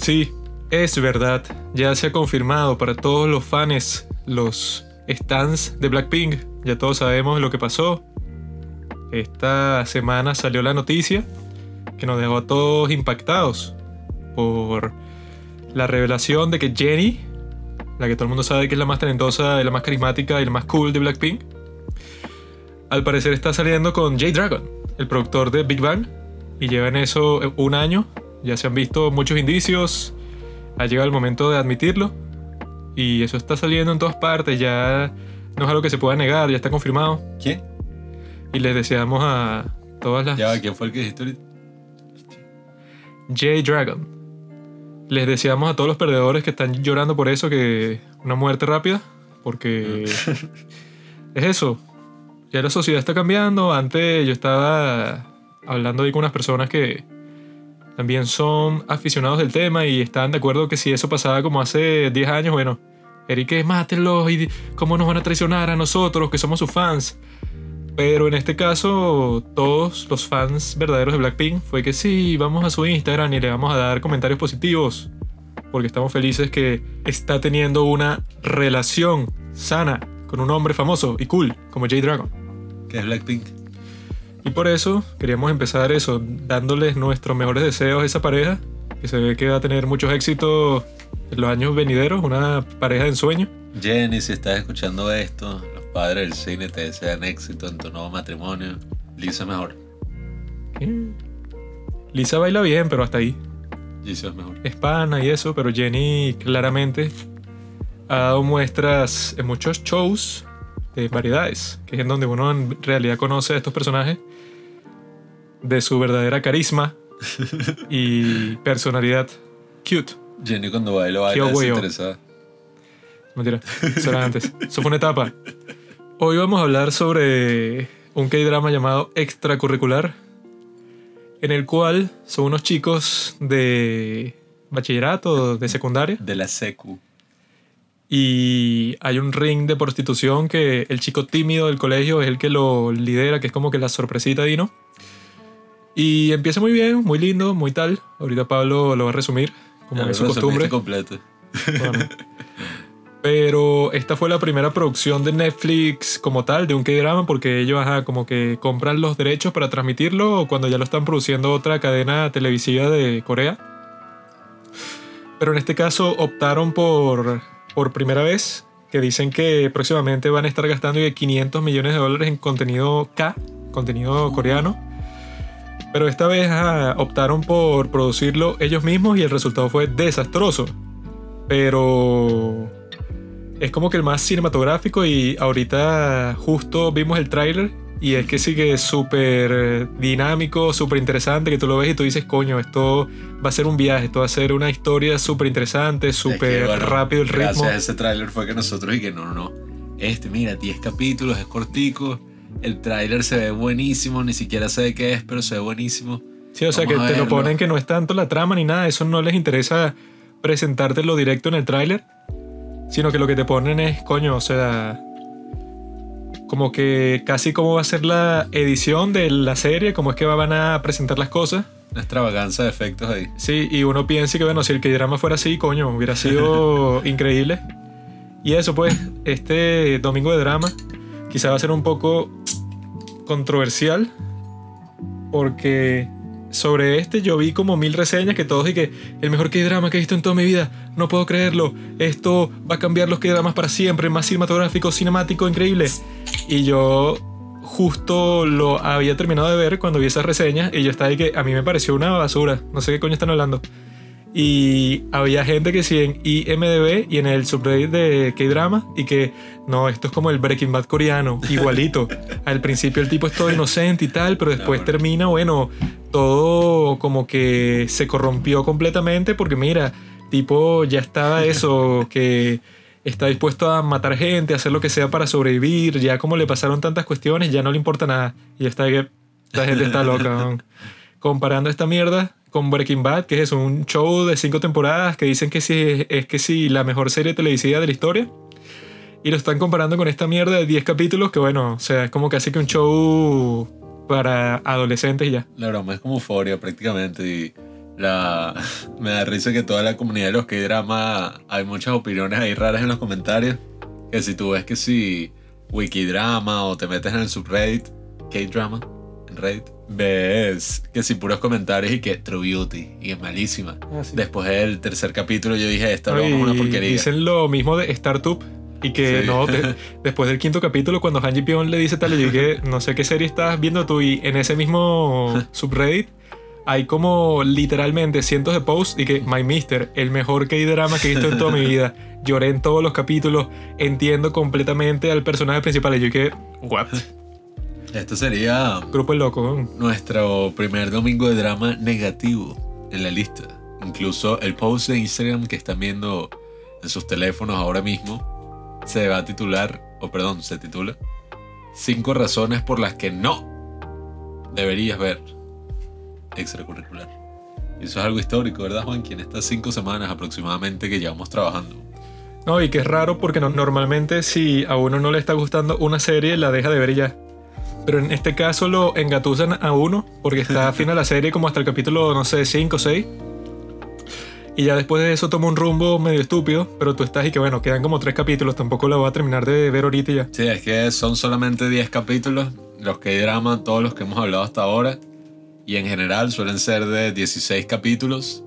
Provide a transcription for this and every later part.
Sí, es verdad. Ya se ha confirmado para todos los fans, los stands de Blackpink. Ya todos sabemos lo que pasó. Esta semana salió la noticia que nos dejó a todos impactados por la revelación de que Jenny, la que todo el mundo sabe que es la más talentosa, la más carismática y la más cool de Blackpink, al parecer está saliendo con J Dragon, el productor de Big Bang, y lleva en eso un año. Ya se han visto muchos indicios, ha llegado el momento de admitirlo, y eso está saliendo en todas partes, ya no es algo que se pueda negar, ya está confirmado. ¿Quién? Y les deseamos a todas las... Ya, ¿quién fue el que dijiste ahorita? J Dragon. Les deseamos a todos los perdedores que están llorando por eso que una muerte rápida, porque es eso. Ya la sociedad está cambiando. Antes yo estaba hablando ahí con unas personas que también son aficionados del tema y estaban de acuerdo que si eso pasaba como hace 10 años, bueno, Eric, mátenlos y cómo nos van a traicionar a nosotros que somos sus fans. Pero en este caso, todos los fans verdaderos de Blackpink fue que sí, vamos a su Instagram y le vamos a dar comentarios positivos. Porque estamos felices que está teniendo una relación sana con un hombre famoso y cool como J Dragon. ¿Qué es Blackpink? Y por eso queríamos empezar eso, dándoles nuestros mejores deseos a esa pareja, que se ve que va a tener muchos éxitos en los años venideros, una pareja de ensueño. Jenny, si estás escuchando esto, los padres del cine te desean éxito en tu nuevo matrimonio. Lisa mejor. ¿Qué? Lisa baila bien, pero hasta ahí. Lisa es mejor. Es pana y eso, pero Jenny claramente ha dado muestras en muchos shows de variedades, que es en donde uno en realidad conoce a estos personajes de su verdadera carisma y personalidad cute. Jenny cuando baila baila desinteresada. Mentira, eso era antes. Eso fue una etapa. Hoy vamos a hablar sobre un K-drama llamado Extracurricular, en el cual son unos chicos de bachillerato, de secundaria, De la secu. Y hay un ring de prostitución que el chico tímido del colegio es el que lo lidera, que es como que la sorpresita Dino. Y empieza muy bien, muy lindo, muy tal. Ahorita Pablo lo va a resumir, como Ya es su costumbre. completo. Bueno. Pero esta fue la primera producción de Netflix como tal, de un K-drama, porque ellos ajá, como que compran los derechos para transmitirlo cuando ya lo están produciendo otra cadena televisiva de Corea. Pero en este caso optaron por, por primera vez, que dicen que próximamente van a estar gastando 500 millones de dólares en contenido K, contenido coreano. Pero esta vez optaron por producirlo ellos mismos y el resultado fue desastroso. Pero es como que el más cinematográfico y ahorita justo vimos el tráiler y es que sigue súper dinámico, súper interesante, que tú lo ves y tú dices, coño, esto va a ser un viaje, esto va a ser una historia súper interesante, súper Es que, bueno, rápido el ritmo. Gracias a ese tráiler fue que nosotros y que no, no, no. Este, mira, 10 capítulos, es cortico. El tráiler se ve buenísimo, ni siquiera sé de qué es, pero se ve buenísimo. Sí, o sea Vamos que te lo ponen que no es tanto la trama ni nada, eso no les interesa presentártelo directo en el tráiler, sino que lo que te ponen es, coño, o sea, como que casi cómo va a ser la edición de la serie, cómo es que van a presentar las cosas. Una extravaganza de efectos ahí. Sí, y uno piensa que, bueno, si el K-drama fuera así, coño, hubiera sido increíble. Y eso, pues, este domingo de drama quizá va a ser un poco controversial, porque sobre este yo vi como mil reseñas que todos y que el mejor K-drama que he visto en toda mi vida, no puedo creerlo, esto va a cambiar los K-dramas para siempre, más cinematográfico, cinemático, increíble. Y yo justo lo había terminado de ver cuando vi esas reseñas y yo estaba ahí que a mí me pareció una basura, no sé qué coño están hablando. Y había gente que sí en IMDB y en el subreddit de K-Drama y que no, esto es como el Breaking Bad coreano, igualito. Al principio el tipo es todo inocente y tal, pero después bueno. termina, bueno, todo como que se corrompió completamente porque mira, tipo ya estaba eso, que está dispuesto a matar gente, a hacer lo que sea para sobrevivir, ya como le pasaron tantas cuestiones, ya no le importa nada. Y está que la gente está loca. ¿no? Comparando esta mierda con Breaking Bad, que es un show de cinco temporadas que dicen que es que sí, la mejor serie televisiva de la historia. Y lo están comparando con esta mierda de 10 capítulos, que bueno, o sea, es como casi que un show para adolescentes y ya. La broma es como euforia prácticamente. Y La, me da risa que toda la comunidad de los K-drama hay muchas opiniones ahí raras en los comentarios. Que si tú ves que si Wikidrama o te metes en el subreddit K-drama en Reddit, ves que si puros comentarios y que True Beauty y es malísima. Ah, sí. Después del tercer capítulo yo dije, esta broma es una y porquería. Dicen lo mismo de Startup. Y que Sí. no, te- después del quinto capítulo, cuando Han Ji Pyong le dice tal, yo dije, no sé qué serie estás viendo tú. Y en ese mismo subreddit hay como literalmente cientos de posts y que My Mister, el mejor K-drama que he visto en toda mi vida. Lloré en todos los capítulos, entiendo completamente al personaje principal. Y yo dije, what? Esto sería Grupo loco. nuestro primer domingo de drama negativo en la lista. Incluso el post de Instagram que están viendo en sus teléfonos ahora mismo se va a titular, o perdón, se titula Cinco razones por las que no deberías ver extracurricular. Y eso es algo histórico, ¿verdad, Juan? En estas cinco semanas aproximadamente que llevamos trabajando. No, y que es raro porque no- normalmente si a uno no le está gustando una serie, la deja de ver y ya. Pero en este caso lo engatusan a uno porque está a la serie como hasta el capítulo, no sé, 5 o 6. Y ya después de eso toma un rumbo medio estúpido, pero tú estás y que bueno, quedan como tres capítulos, tampoco la voy a terminar de ver ahorita ya. Sí, es que son solamente 10 capítulos, los que hay drama, todos los que hemos hablado hasta ahora. Y en general suelen ser de 16 capítulos.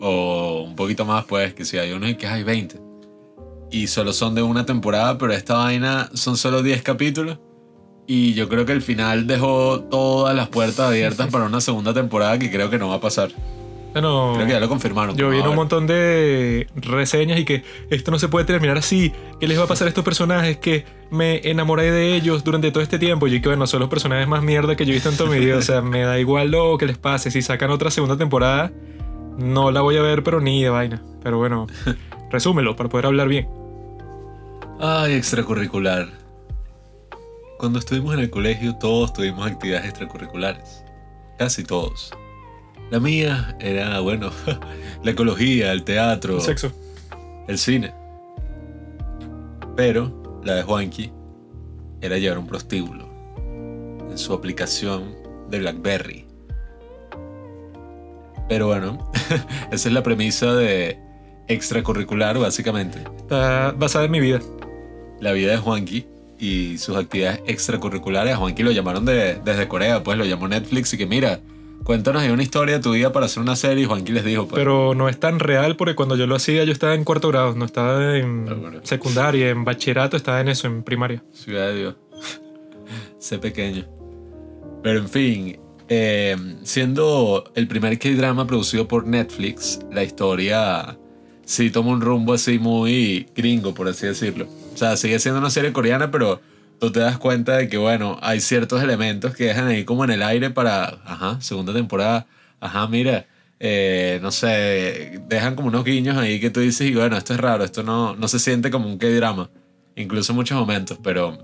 O un poquito más, pues, que si hay unos y que hay 20. Y solo son de una temporada, pero esta vaina son solo 10 capítulos. Y yo creo que el final dejó todas las puertas abiertas para una segunda temporada que creo que no va a pasar. Bueno, Creo que ya lo confirmaron. yo vi un montón de reseñas y que esto no se puede terminar así. ¿Qué les va a pasar a estos personajes? Que me enamoré de ellos durante todo este tiempo. Y que bueno, son los personajes más mierda que yo he visto en toda mi vida. O sea, me da igual lo que les pase. Si sacan otra segunda temporada, no la voy a ver, pero ni de vaina. Pero bueno, resúmelo para poder hablar bien. Ay, extracurricular. Cuando estuvimos en el colegio todos tuvimos actividades extracurriculares. Casi todos. La mía era, bueno, la ecología, el teatro, El sexo. el cine. Pero la de Juanqui era llevar un prostíbulo en su aplicación de BlackBerry. Pero bueno, esa es la premisa de extracurricular, básicamente. Está basada en mi vida. la vida de Juanqui y sus actividades extracurriculares. A Juanqui lo llamaron de- desde Corea, pues lo llamó Netflix y que mira, cuéntanos una historia de tu vida para hacer una serie. Y Juanqui les dijo, pues, Pero no es tan real porque cuando yo lo hacía yo estaba en cuarto grado, no estaba en Ah, bueno. secundaria, en bachillerato, estaba en eso, en primaria. ciudad de Dios, sé pequeño. Pero en fin, eh, siendo el primer K-drama producido por Netflix, la historia sí toma un rumbo así muy gringo, por así decirlo. O sea, sigue siendo una serie coreana, pero tú te das cuenta de que, bueno, hay ciertos elementos que dejan ahí como en el aire para, ajá, segunda temporada, ajá, mira, eh, no sé, dejan como unos guiños ahí que tú dices, y bueno, esto es raro, esto no, no se siente como un K-drama, incluso en muchos momentos, pero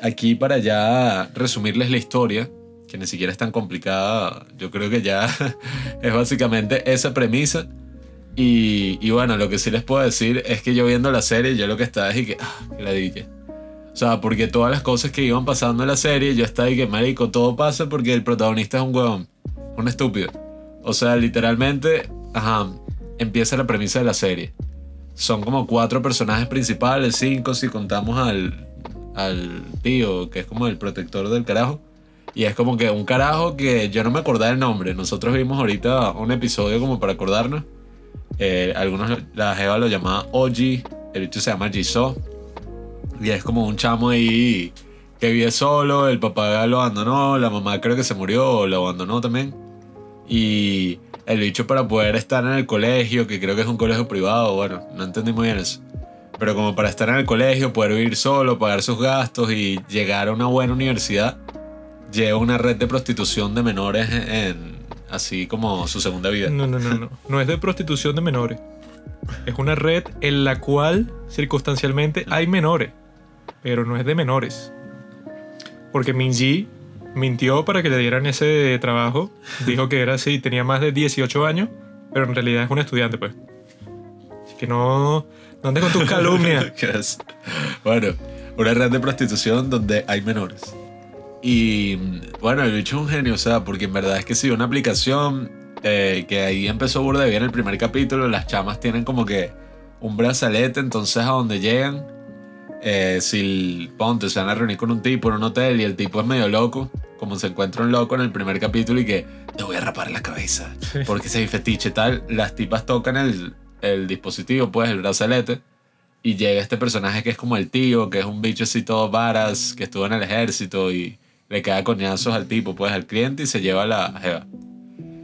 aquí para ya resumirles la historia, que ni siquiera es tan complicada, yo creo que ya es básicamente esa premisa. Y, y bueno, lo que sí les puedo decir es que yo viendo la serie, yo lo que estaba es y que, ah, que la dije. O sea, porque todas las cosas que iban pasando en la serie, yo estaba y que, marico, todo pasa porque el protagonista es un huevón, un estúpido. O sea, literalmente, ajá, empieza la premisa de la serie. Son como cuatro personajes principales, cinco si contamos al, al tío, que es como el protector del carajo. Y es como que un carajo que yo no me acordaba el nombre. Nosotros vimos ahorita un episodio como para acordarnos. Eh, algunos, la Jeva lo llamaba Oji, el bicho se llama Jisoo. Y es como un chamo ahí que vive solo, el papá lo abandonó, la mamá creo que se murió lo abandonó también. Y el bicho para poder estar en el colegio, que creo que es un colegio privado, bueno, no entendí muy bien eso. Pero como para estar en el colegio, poder vivir solo, pagar sus gastos y llegar a una buena universidad, lleva una red de prostitución de menores en así como su segunda vida. No, no, no, no. No es de prostitución de menores. Es una red en la cual circunstancialmente hay menores, pero no es de menores. Porque Minji mintió para que le dieran ese trabajo. Dijo que era así, tenía más de 18 años, pero en realidad es un estudiante, pues. Así que no, no andes con tus calumnias. Bueno, una red de prostitución donde hay menores. Y bueno, el bicho es un genio, o sea, porque en verdad es que sí, una aplicación eh, que ahí empezó burda bien el primer capítulo. Las chamas tienen como que un brazalete, entonces a donde llegan, eh, si ponte, se van a reunir con un tipo en un hotel y el tipo es medio loco, como se encuentra un loco en el primer capítulo y que te voy a rapar la cabeza, porque ese fetiche tal, las tipas tocan el, el dispositivo, pues el brazalete, y llega este personaje que es como el tío, que es un bicho así todo varas, que estuvo en el ejército y le cae coñazos al tipo, pues al cliente y se lleva la jeva.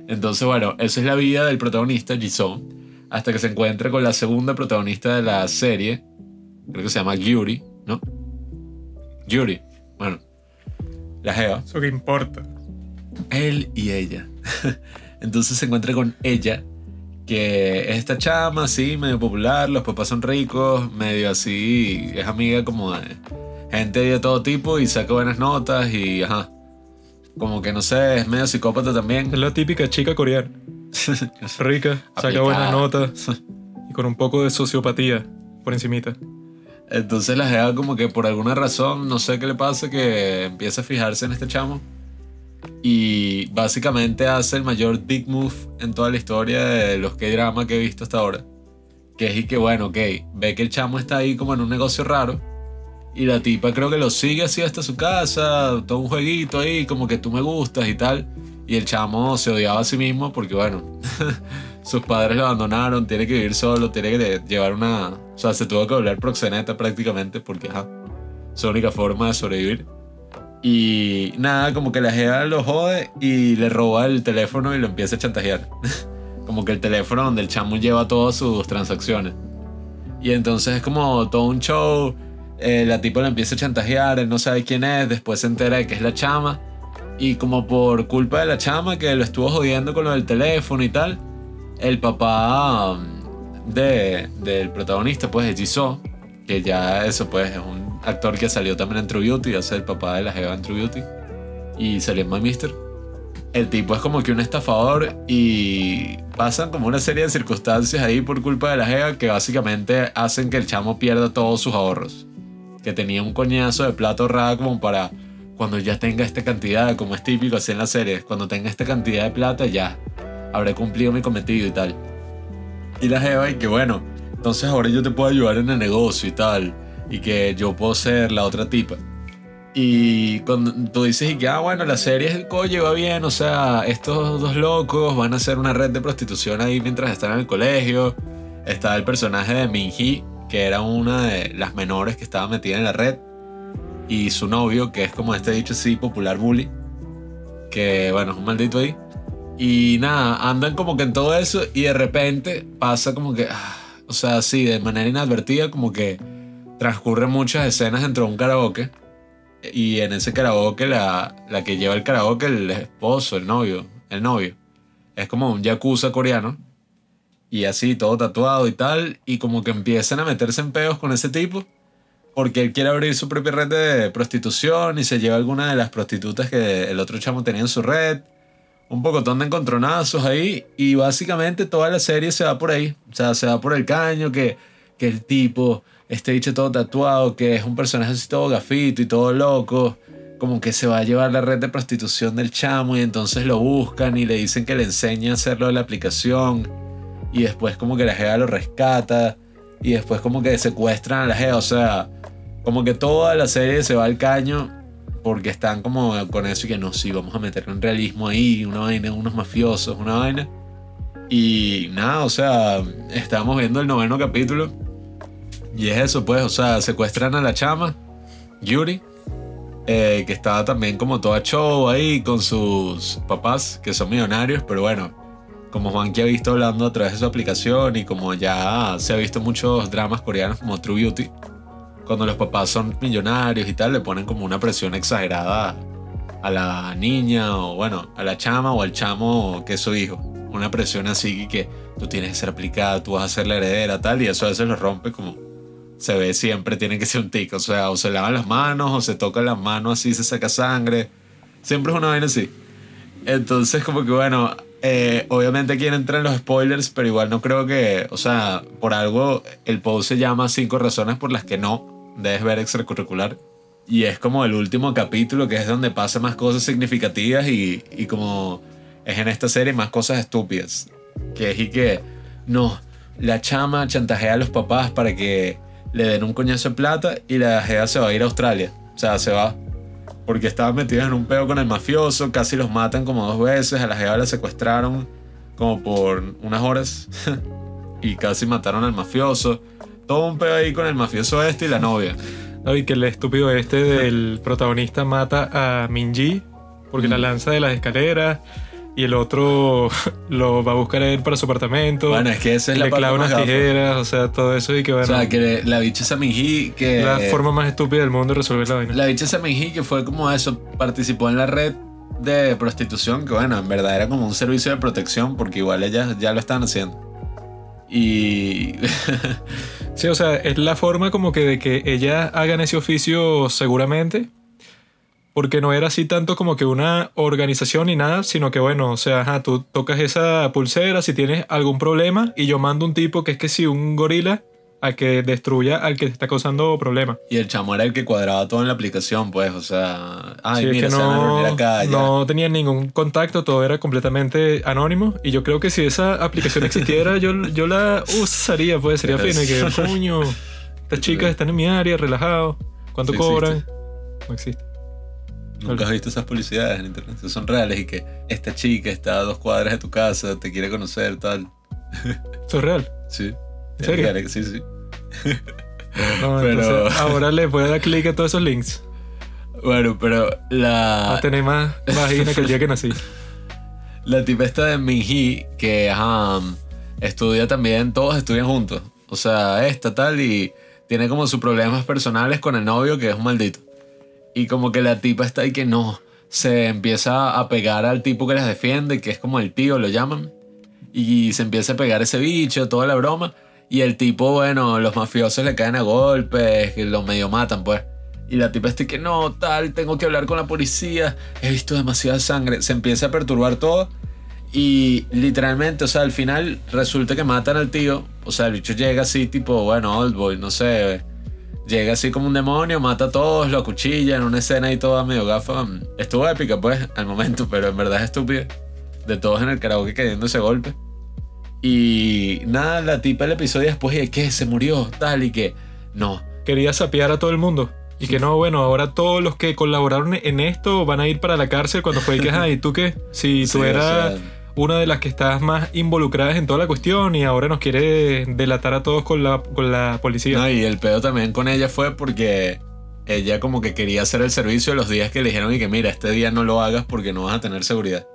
Entonces, bueno, esa es la vida del protagonista, Jisoo, hasta que se encuentra con la segunda protagonista de la serie, creo que se llama Yuri, ¿no? Yuri, bueno, la jeva. Eso que importa. Él y ella. Entonces se encuentra con ella, que es esta chama, así, medio popular, los papás son ricos, medio así, es amiga como de gente de todo tipo y saca buenas notas y ajá. Como que no sé, es medio psicópata también. Es la típica chica coreana. Rica, saca buenas notas y con un poco de sociopatía por encimita. Entonces la jeva como que por alguna razón, no sé qué le pasa, que empieza a fijarse en este chamo. Y básicamente hace el mayor dick move en toda la historia de los K-drama que he visto hasta ahora. Que es y que bueno, ok, ve que el chamo está ahí como en un negocio raro. Y la tipa creo que lo sigue así hasta su casa, todo un jueguito ahí, como que tú me gustas y tal. Y el chamo se odiaba a sí mismo porque bueno, sus padres lo abandonaron, tiene que vivir solo, tiene que llevar una... O sea, se tuvo que volver proxeneta prácticamente porque ajá, su única forma de sobrevivir. Y nada, como que la jeva lo jode y le roba el teléfono y lo empieza a chantajear. como que el teléfono donde el chamo lleva todas sus transacciones. Y entonces es como todo un show. Eh, la tipa empieza a chantajear, él no sabe quién es, después se entera de que es la chama. Y como por culpa de la chama que lo estuvo jodiendo con lo del teléfono y tal, el papá um, de, del protagonista, pues de Jisoo, que ya eso pues es un actor que salió también en True Beauty, hace el papá de la Jeva en True Beauty, y salió en My Mister. El tipo es como que un estafador y pasan como una serie de circunstancias ahí por culpa de la Jeva que básicamente hacen que el chamo pierda todos sus ahorros. Que tenía un coñazo de plata ahorrada como para cuando ya tenga esta cantidad, como es típico así en las series, cuando tenga esta cantidad de plata ya habré cumplido mi cometido y tal. Y la Jeva y que bueno, entonces ahora yo te puedo ayudar en el negocio y tal, y que yo puedo ser la otra tipa. Y cuando tú dices y que, ah, bueno, la serie el coño va bien, o sea, estos dos locos van a hacer una red de prostitución ahí mientras están en el colegio. Está el personaje de Minji, que era una de las menores que estaba metida en la red. Y su novio, que es como este dicho así, popular bully. Que bueno, es un maldito ahí. Y nada, andan como que en todo eso y de repente pasa como que, ah, o sea, sí, de manera inadvertida, como que transcurren muchas escenas dentro de un karaoke. Y en ese karaoke, la, la que lleva el karaoke, el esposo, el novio, el novio, es como un yakuza coreano. Y así, todo tatuado y tal. Y como que empiezan a meterse en peos con ese tipo. Porque él quiere abrir su propia red de prostitución y se lleva alguna de las prostitutas que el otro chamo tenía en su red un pocotón de encontronazos ahí y básicamente toda la serie se va por ahí. O sea, se va por el caño que, que el tipo, este dicho todo tatuado, que es un personaje así todo gafito y todo loco, como que se va a llevar la red de prostitución del chamo y entonces lo buscan y le dicen que le enseña a hacerlo de la aplicación y después como que la jeva lo rescata y después como que secuestran a la jeva. O sea, como que toda la serie se va al caño porque están como con eso y que no, sí, vamos a meterle un realismo ahí, una vaina, unos mafiosos, una vaina. Y nada, o sea, estábamos viendo el noveno capítulo. Y es eso, pues, o sea, secuestran a la chama, Yuri, eh, que estaba también como toda show ahí con sus papás, que son millonarios, pero bueno, como Juan que ha visto hablando a través de su aplicación y como ya se ha visto muchos dramas coreanos como True Beauty, cuando los papás son millonarios y tal, le ponen como una presión exagerada a la niña o bueno, a la chama o al chamo que es su hijo. Una presión así que tú tienes que ser aplicada, tú vas a ser la heredera, tal, y eso a veces lo rompe como se ve siempre, tiene que ser un tic, o sea, o se lavan las manos o se tocan las manos así, se saca sangre. Siempre es una vaina así. Entonces, como que bueno, eh, obviamente aquí entran los spoilers, pero igual no creo que, o sea, por algo el post se llama cinco razones por las que no debes ver extracurricular. Y es como el último capítulo que es donde pasa más cosas significativas y, y como es en esta serie más cosas estúpidas. Que es y que, no, la chama chantajea a los papás para que le den un coñazo de plata y la jeva se va a ir a Australia. O sea, se va. Porque estaban metidos en un peo con el mafioso, casi los matan como dos veces, a la jeva la secuestraron como por unas horas y casi mataron al mafioso. Todo un peo ahí con el mafioso este y la novia. No, y que el estúpido este del protagonista mata a Minji porque la Mm. lanza de las escaleras y el otro lo va a buscar a él para su apartamento. Bueno, es que esa es la le clava unas gafa. tijeras, o sea, todo eso y que O bueno, sea, que la bicha esa Minji que... la forma más estúpida del mundo de resolver la vaina. La bicha esa Minji que fue como eso, participó en la red de prostitución, que bueno, en verdad era como un servicio de protección, porque igual ellas ya lo están haciendo. Y... Sí, o sea, es la forma como que de que ellas hagan ese oficio seguramente. Porque no era así tanto como que una organización ni nada, sino que bueno, o sea, ajá, tú tocas esa pulsera si tienes algún problema y yo mando un tipo que es que si un gorila a que destruya al que te está causando problemas. y el chamo era el que cuadraba todo en la aplicación, pues, o sea... Ay, Sí, es mira, que no, acá, no tenían ningún contacto, todo era completamente anónimo. Y yo creo que si esa aplicación existiera, yo, yo la usaría, pues sería fino. Y que, coño, estas chicas están en mi área, relajados. ¿Cuánto Sí cobran? No existe. Nunca has visto esas publicidades en internet, son reales y que esta chica está a dos cuadras de tu casa, te quiere conocer, tal. Eso es real. Sí. ¿En serio? Real, Sí, sí. No, Pero- entonces, ahora le puedo dar clic a todos esos links. Bueno, pero Va la... a tener más vagina que el día que nací. La tipa esta de Minji, que ajá, estudia también, todos estudian juntos. O sea, esta tal y tiene como sus problemas personales con el novio que es un maldito. Y como que la tipa está ahí que no, se empieza a pegar al tipo que las defiende, que es como el tío, lo llaman. Y se empieza a pegar ese bicho, toda la broma. Y el tipo, bueno, los mafiosos le caen a golpes, que lo medio matan, pues. Y la tipa está que no, tal, tengo que hablar con la policía, he visto demasiada sangre. Se empieza a perturbar todo. Y literalmente, o sea, al final resulta que matan al tío. O sea, el bicho llega así, tipo, bueno, old boy, no sé. Llega así como un demonio, mata a todos, lo acuchilla en una escena y toda medio gafa. Estuvo épica, pues, al momento, pero en verdad es estúpida. De todos en el karaoke cayendo ese golpe. Y nada, la tipa el episodio después de que se murió, tal y que no. Quería sapear a todo el mundo. Y que no, bueno, ahora todos los que colaboraron en esto van a ir para la cárcel cuando fue y que, ajá, ¿y tú qué? Si tú Sí, o eras sea, una de las que estás más involucradas en toda la cuestión y ahora nos quiere delatar a todos con la, con la policía. No, y el pedo también con ella fue porque ella como que quería hacer el servicio los días que le dijeron y que mira, este día no lo hagas porque no vas a tener seguridad.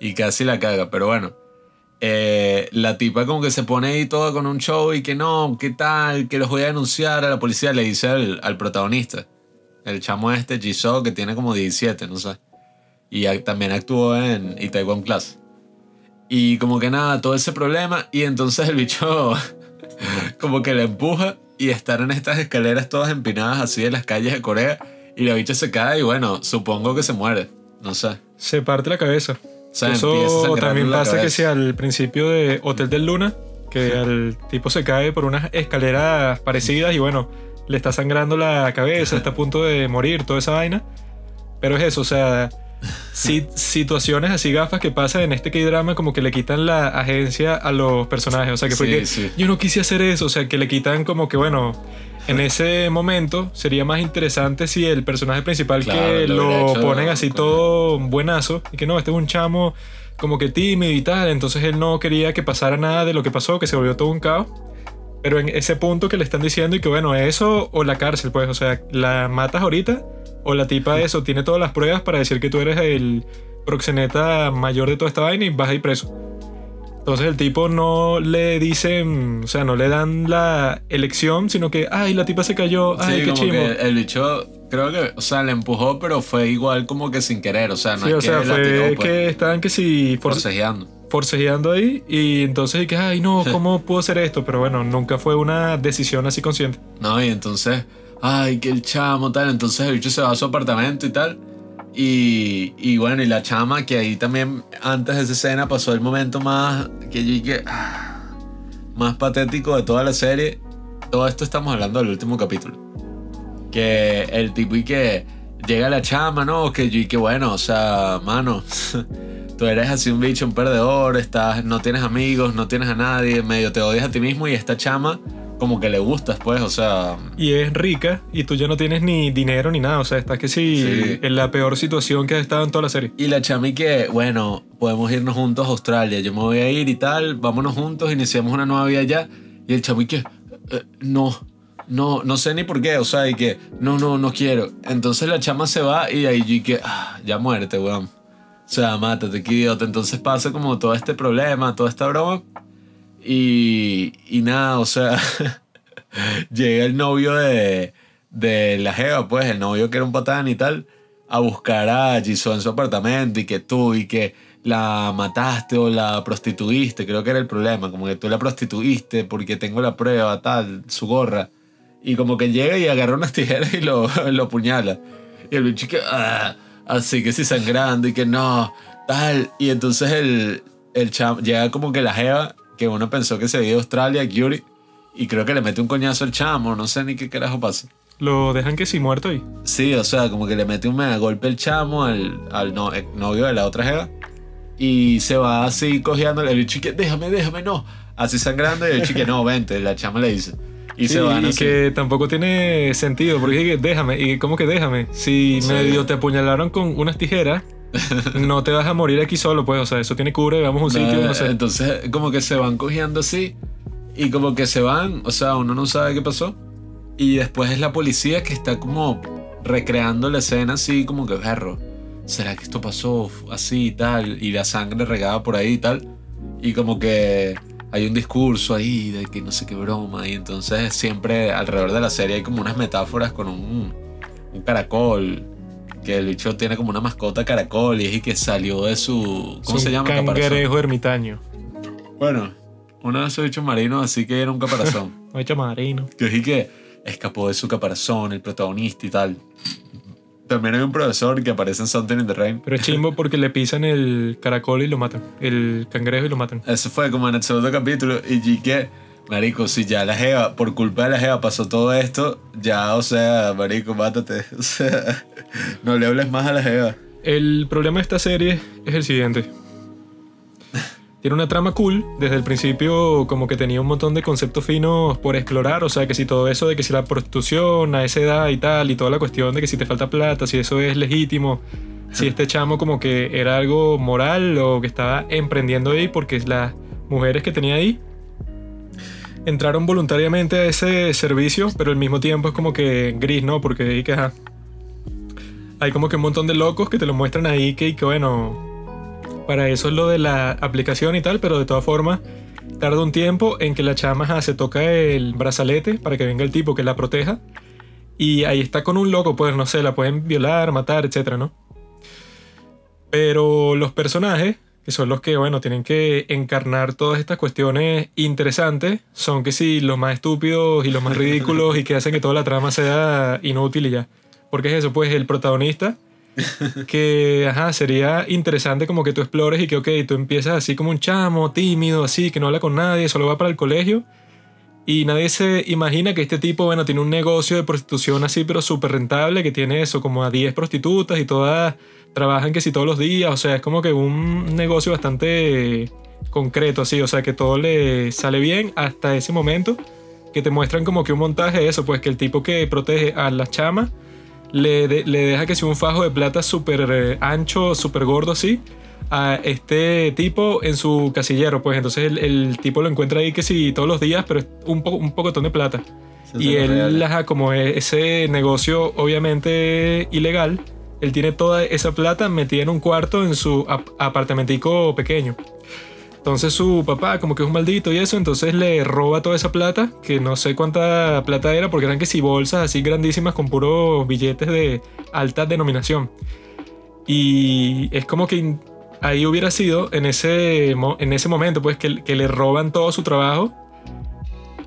Y casi la caga, pero bueno. Eh, la tipa como que se pone ahí toda con un show y que no, ¿qué tal? Que los voy a denunciar a la policía, le dice al, protagonista. El chamo este, Jisoo, que tiene como 17, no sé. Y también actuó en Itaewon Class. Y como que nada, todo ese problema. Y entonces el bicho como que la empuja y estar en estas escaleras todas empinadas así de las calles de Corea. Y la bicha se cae y bueno, supongo que se muere. No sé. Se parte la cabeza. O sea, Eso también pasa que si al principio de Hotel del Luna, que al tipo se cae por unas escaleras parecidas y bueno, le está sangrando la cabeza, está a punto de morir, toda esa vaina. Pero es eso, o sea, situaciones así gafas que pasan en este K-drama como que le quitan la agencia a los personajes. O sea, que fue Sí, que sí. yo no quise hacer eso, o sea, que le quitan como que bueno, en ese momento sería más interesante si el personaje principal Claro, que lo lo ponen así todo buenazo y que no, este es un chamo como que tímido y tal, entonces él no quería que pasara nada de lo que pasó, que se volvió todo un caos. Pero en ese punto que le están diciendo y que bueno, eso o la cárcel, pues, o sea, la matas ahorita o la tipa eso tiene todas las pruebas para decir que tú eres el proxeneta mayor de toda esta vaina y vas a ir preso. Entonces el tipo no le dicen, o sea, no le dan la elección, sino que, ay, la tipa se cayó, ay, Sí, qué chimo. el bicho, creo que, o sea, le empujó, pero fue igual como que sin querer. O sea, no sí, es o que sea, la fue tiró, pues, que estaban que si force- forcejeando. Forcejeando ahí y entonces que, ay, no, ¿cómo puedo hacer esto? Pero bueno, nunca fue una decisión así consciente. No, y entonces, ay, que el chamo, tal. Entonces el bicho se va a su apartamento y tal. Y, y bueno, y la chama, que ahí también, antes de esa escena, pasó el momento más, que yo dije, ah, más patético de toda la serie. Todo esto estamos hablando del último capítulo. Que el tipo y que llega la chama, ¿no? Que yo y que bueno, o sea, mano, tú eres así un bicho, un perdedor, estás, no tienes amigos, no tienes a nadie, medio te odias a ti mismo y esta chama como que le gustas, pues, o sea... Y es rica y tú ya no tienes ni dinero ni nada, o sea, estás que sí, Sí. en la peor situación que has estado en toda la serie. Y la chama y que, bueno, podemos irnos juntos a Australia, yo me voy a ir y tal, vámonos juntos, iniciamos una nueva vida allá. Y el chamo y que, "Eh, no, no, no sé ni por qué, o sea, y que, no, no, no quiero. Entonces la chama se va y ahí yo y que, ah, ya muerte, weón. O sea, mátate, qué idiota. Entonces pasa como todo este problema, toda esta broma. Y, y nada, o sea, llega el novio de, de la Jeva, pues, el novio que era un patán y tal, a buscar a Jisoo en su apartamento y que tú y que la mataste o la prostituiste, creo que era el problema, como que tú la prostituiste porque tengo la prueba, tal, su gorra. Y como que llega y agarra unas tijeras y lo, lo apuñala. Y el bicho que, "Ah", así que sí sangrando y que no, tal. Y entonces el, el cham llega como que la jeva, que uno pensó que se había ido a Australia, Curie, y creo que le mete un coñazo al chamo, no sé ni qué carajo pasa. Lo dejan que sí muerto ahí. Sí, o sea, como que le mete un mega golpe el chamo al, al no- el novio de la otra jeva. Y se va así cojeando. El bicho y que, déjame, déjame, no. Así sangrando. Y el bicho y que, no, vente. La chama le dice. Y Sí, se van y así. que tampoco tiene sentido, porque dije, déjame, y ¿cómo que déjame? Si Sí. medio te apuñalaron con unas tijeras, no te vas a morir aquí solo, pues, o sea, eso tiene cura, vamos a un sitio, Nada, no sé. Entonces, como que se van cojeando así. Y como que se van. O sea, uno no sabe qué pasó. Y después es la policía que está como recreando la escena así, como que perro. ¿Será que esto pasó así y tal? Y la sangre regada por ahí y tal. Y como que hay un discurso ahí de que no sé qué broma. Y entonces siempre alrededor de la serie hay como unas metáforas con un, un caracol. Que el bicho tiene como una mascota caracol y es y que salió de su. ¿Cómo Es se un llama? Cangrejo ermitaño. Bueno, uno de esos bichos marinos así que era un caparazón. No hecho marino. que es y que escapó de su caparazón, el protagonista y tal. También hay un profesor que aparece en Something in the Rain. Pero es chimbo porque le pisan el caracol y lo matan. El cangrejo y lo matan. Eso fue como en el segundo capítulo. Y que, marico, si ya la Jeva, por culpa de la Jeva pasó todo esto, ya, o sea, marico, mátate. O sea, no le hables más a la Jeva. El problema de esta serie es el siguiente. Tiene una trama cool. Desde el principio como que tenía un montón de conceptos finos por explorar. O sea, que si todo eso de que si la prostitución a esa edad y tal, y toda la cuestión de que si te falta plata, si eso es legítimo, si este chamo como que era algo moral o que estaba emprendiendo ahí porque las mujeres que tenía ahí entraron voluntariamente a ese servicio, pero al mismo tiempo es como que gris, ¿no? Porque ahí que hay como que un montón de locos que te lo muestran ahí que bueno, para eso es lo de la aplicación y tal, pero de todas formas tarda un tiempo en que la chama ajá, se toca el brazalete para que venga el tipo que la proteja y ahí está con un loco, pues no sé, la pueden violar, matar, etcétera, ¿no? Pero los personajes, que son los que, bueno, tienen que encarnar todas estas cuestiones interesantes, son que sí, los más estúpidos y los más ridículos y que hacen que toda la trama sea inútil y ya. Porque es eso, pues el protagonista, que, ajá, sería interesante como que tú explores y que, ok, tú empiezas así como un chamo, tímido, así, que no habla con nadie, solo va para el colegio. Y nadie se imagina que este tipo, bueno, tiene un negocio de prostitución así, pero súper rentable, que tiene eso, como a 10 prostitutas y todas trabajan que si todos los días, o sea, es como que un negocio bastante concreto, así, o sea, que todo le sale bien hasta ese momento, que te muestran como que un montaje de eso, pues que el tipo que protege a las chamas le, de- le deja que sea un fajo de plata súper eh, ancho, súper gordo así, a este tipo en su casillero, pues entonces el, el tipo lo encuentra ahí que sí todos los días, pero es un, poco un pocotón de plata. Y él, ajá, como e- ese negocio obviamente ilegal, él tiene toda esa plata metida en un cuarto en su ap- apartamentico pequeño. Entonces su papá como que es un maldito y eso, entonces le roba toda esa plata, que no sé cuánta plata era, porque eran que si bolsas así grandísimas con puros billetes de alta denominación. Y es como que ahí hubiera sido en ese, en ese momento, pues que, que le roban todo su trabajo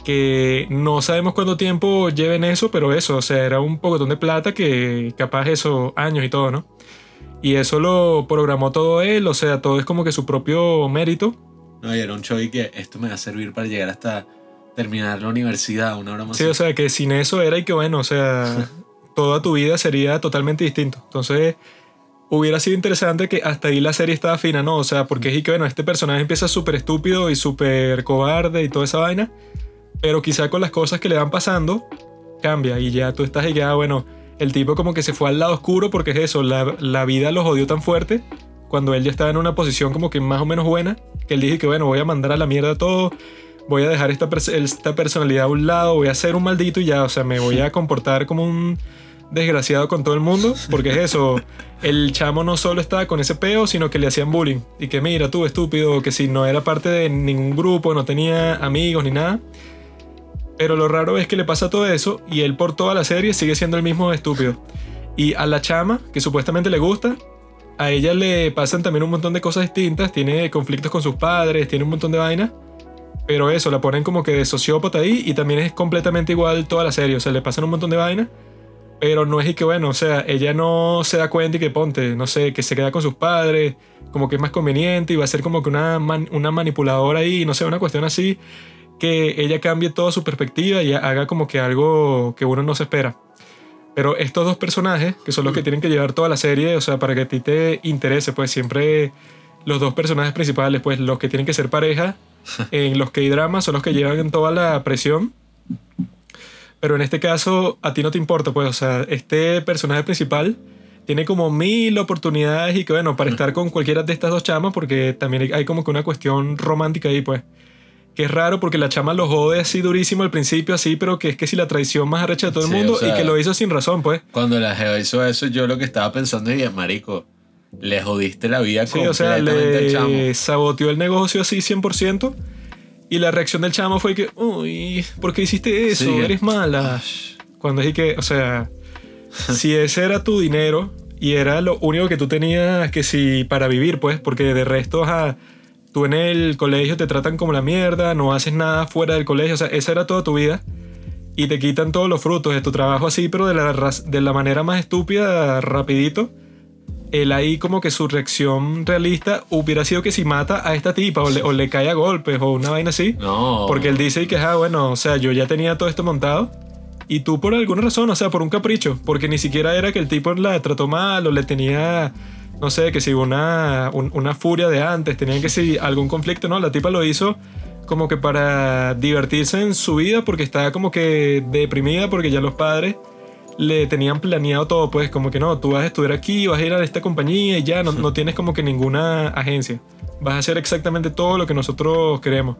que no sabemos cuánto tiempo lleven eso, pero eso, o sea, era un pocotón de plata que capaz eso, años y todo, ¿no? Y eso lo programó todo él, o sea, todo es como que su propio mérito. No, y era un show y que esto me va a servir para llegar hasta terminar la universidad, una hora más. Sí, o sea, que sin eso era y que bueno, o sea, toda tu vida sería totalmente distinto. Entonces, hubiera sido interesante que hasta ahí la serie estaba fina, ¿no? O sea, porque es que, bueno, este personaje empieza súper estúpido y súper cobarde y toda esa vaina, pero quizá con las cosas que le van pasando, cambia y ya tú estás y ya, bueno, el tipo como que se fue al lado oscuro porque es eso, la, la vida lo jodió tan fuerte cuando él ya estaba en una posición como que más o menos buena, que él dije que, bueno, voy a mandar a la mierda todo, voy a dejar esta, esta personalidad a un lado, voy a ser un maldito y ya, o sea, me voy a comportar como un desgraciado con todo el mundo, porque es eso, el chamo no solo estaba con ese peo, sino que le hacían bullying, y que mira tú estúpido, que si no era parte de ningún grupo, no tenía amigos ni nada, pero lo raro es que le pasa todo eso y él por toda la serie sigue siendo el mismo estúpido. Y a la chama, que supuestamente le gusta, a ella le pasan también un montón de cosas distintas, tiene conflictos con sus padres, tiene un montón de vainas. Pero eso, la ponen como que de sociópata ahí y también es completamente igual toda la serie. O sea, le pasan un montón de vainas. Pero no es y que bueno, o sea, ella no se da cuenta y que ponte, no sé, que se queda con sus padres, como que es más conveniente y va a ser como que una, una manipuladora ahí, no sé, una cuestión así, que ella cambie toda su perspectiva y haga como que algo que uno no se espera. Pero estos dos personajes, que son los que tienen que llevar toda la serie, o sea, para que a ti te interese, pues siempre los dos personajes principales, pues los que tienen que ser pareja en los K-dramas son los que llevan toda la presión. Pero en este caso, a ti no te importa, pues, o sea, este personaje principal tiene como mil oportunidades y que, bueno, para estar con cualquiera de estas dos chamas, porque también hay como que una cuestión romántica ahí, pues. Que es raro porque la chama lo jode así durísimo al principio, así, pero que es que si la traición más arrecha de todo el Sí, mundo o sea- y que lo hizo sin razón, pues. Cuando la Jeva hizo eso, yo lo que estaba pensando es, marico, le jodiste la vida Sí, o sea, completamente al chamo. le saboteó el negocio así 100%. Y la reacción del chamo fue que, uy, ¿por qué hiciste eso? Sí. Eres mala. Cuando dije que, o sea, si ese era tu dinero y era lo único que tú tenías que si para vivir, pues, porque de resto, ajá, tú en el colegio te tratan como la mierda, no haces nada fuera del colegio, o sea, esa era toda tu vida. Y te quitan todos los frutos de tu trabajo así, pero de la, de la manera más estúpida, rapidito él ahí como que su reacción realista hubiera sido que si mata a esta tipa o le, o le cae a golpes o una vaina así. No. Porque él dice que, ah, bueno, o sea, yo ya tenía todo esto montado. Y tú por alguna razón, o sea, por un capricho. Porque ni siquiera era que el tipo la trató mal o le tenía, no sé, que si una, un- una furia de antes, tenía que si algún conflicto, ¿no? La tipa lo hizo como que para divertirse en su vida porque estaba como que deprimida porque ya los padres le tenían planeado todo, pues como que no, tú vas a estudiar aquí, vas a ir a esta compañía y ya no, no tienes como que ninguna agencia. Vas a hacer exactamente todo lo que nosotros queremos.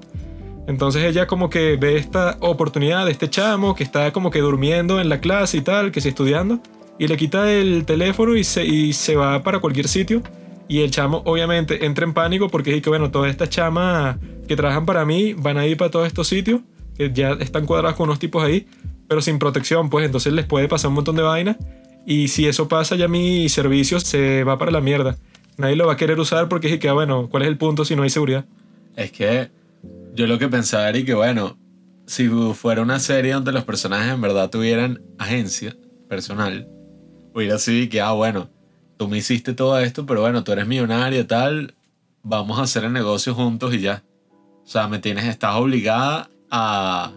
Entonces ella como que ve esta oportunidad de este chamo que está como que durmiendo en la clase y tal, que sí estudiando, y le quita el teléfono y se, y se va para cualquier sitio. Y el chamo obviamente entra en pánico porque dice que bueno, todas estas chamas que trabajan para mí van a ir para todos estos sitios, que ya están cuadrados con unos tipos ahí, pero sin protección, pues entonces les puede pasar un montón de vainas. Y si eso pasa, ya mi servicio se va para la mierda. Nadie lo va a querer usar porque dije que, ah, bueno, ¿cuál es el punto si no hay seguridad? Es que yo lo que pensaba era que, bueno, si fuera una serie donde los personajes en verdad tuvieran agencia personal, hubiera sido que, ah, bueno, tú me hiciste todo esto, pero bueno, tú eres millonaria y tal, vamos a hacer el negocio juntos y ya. O sea, me tienes, estás obligada a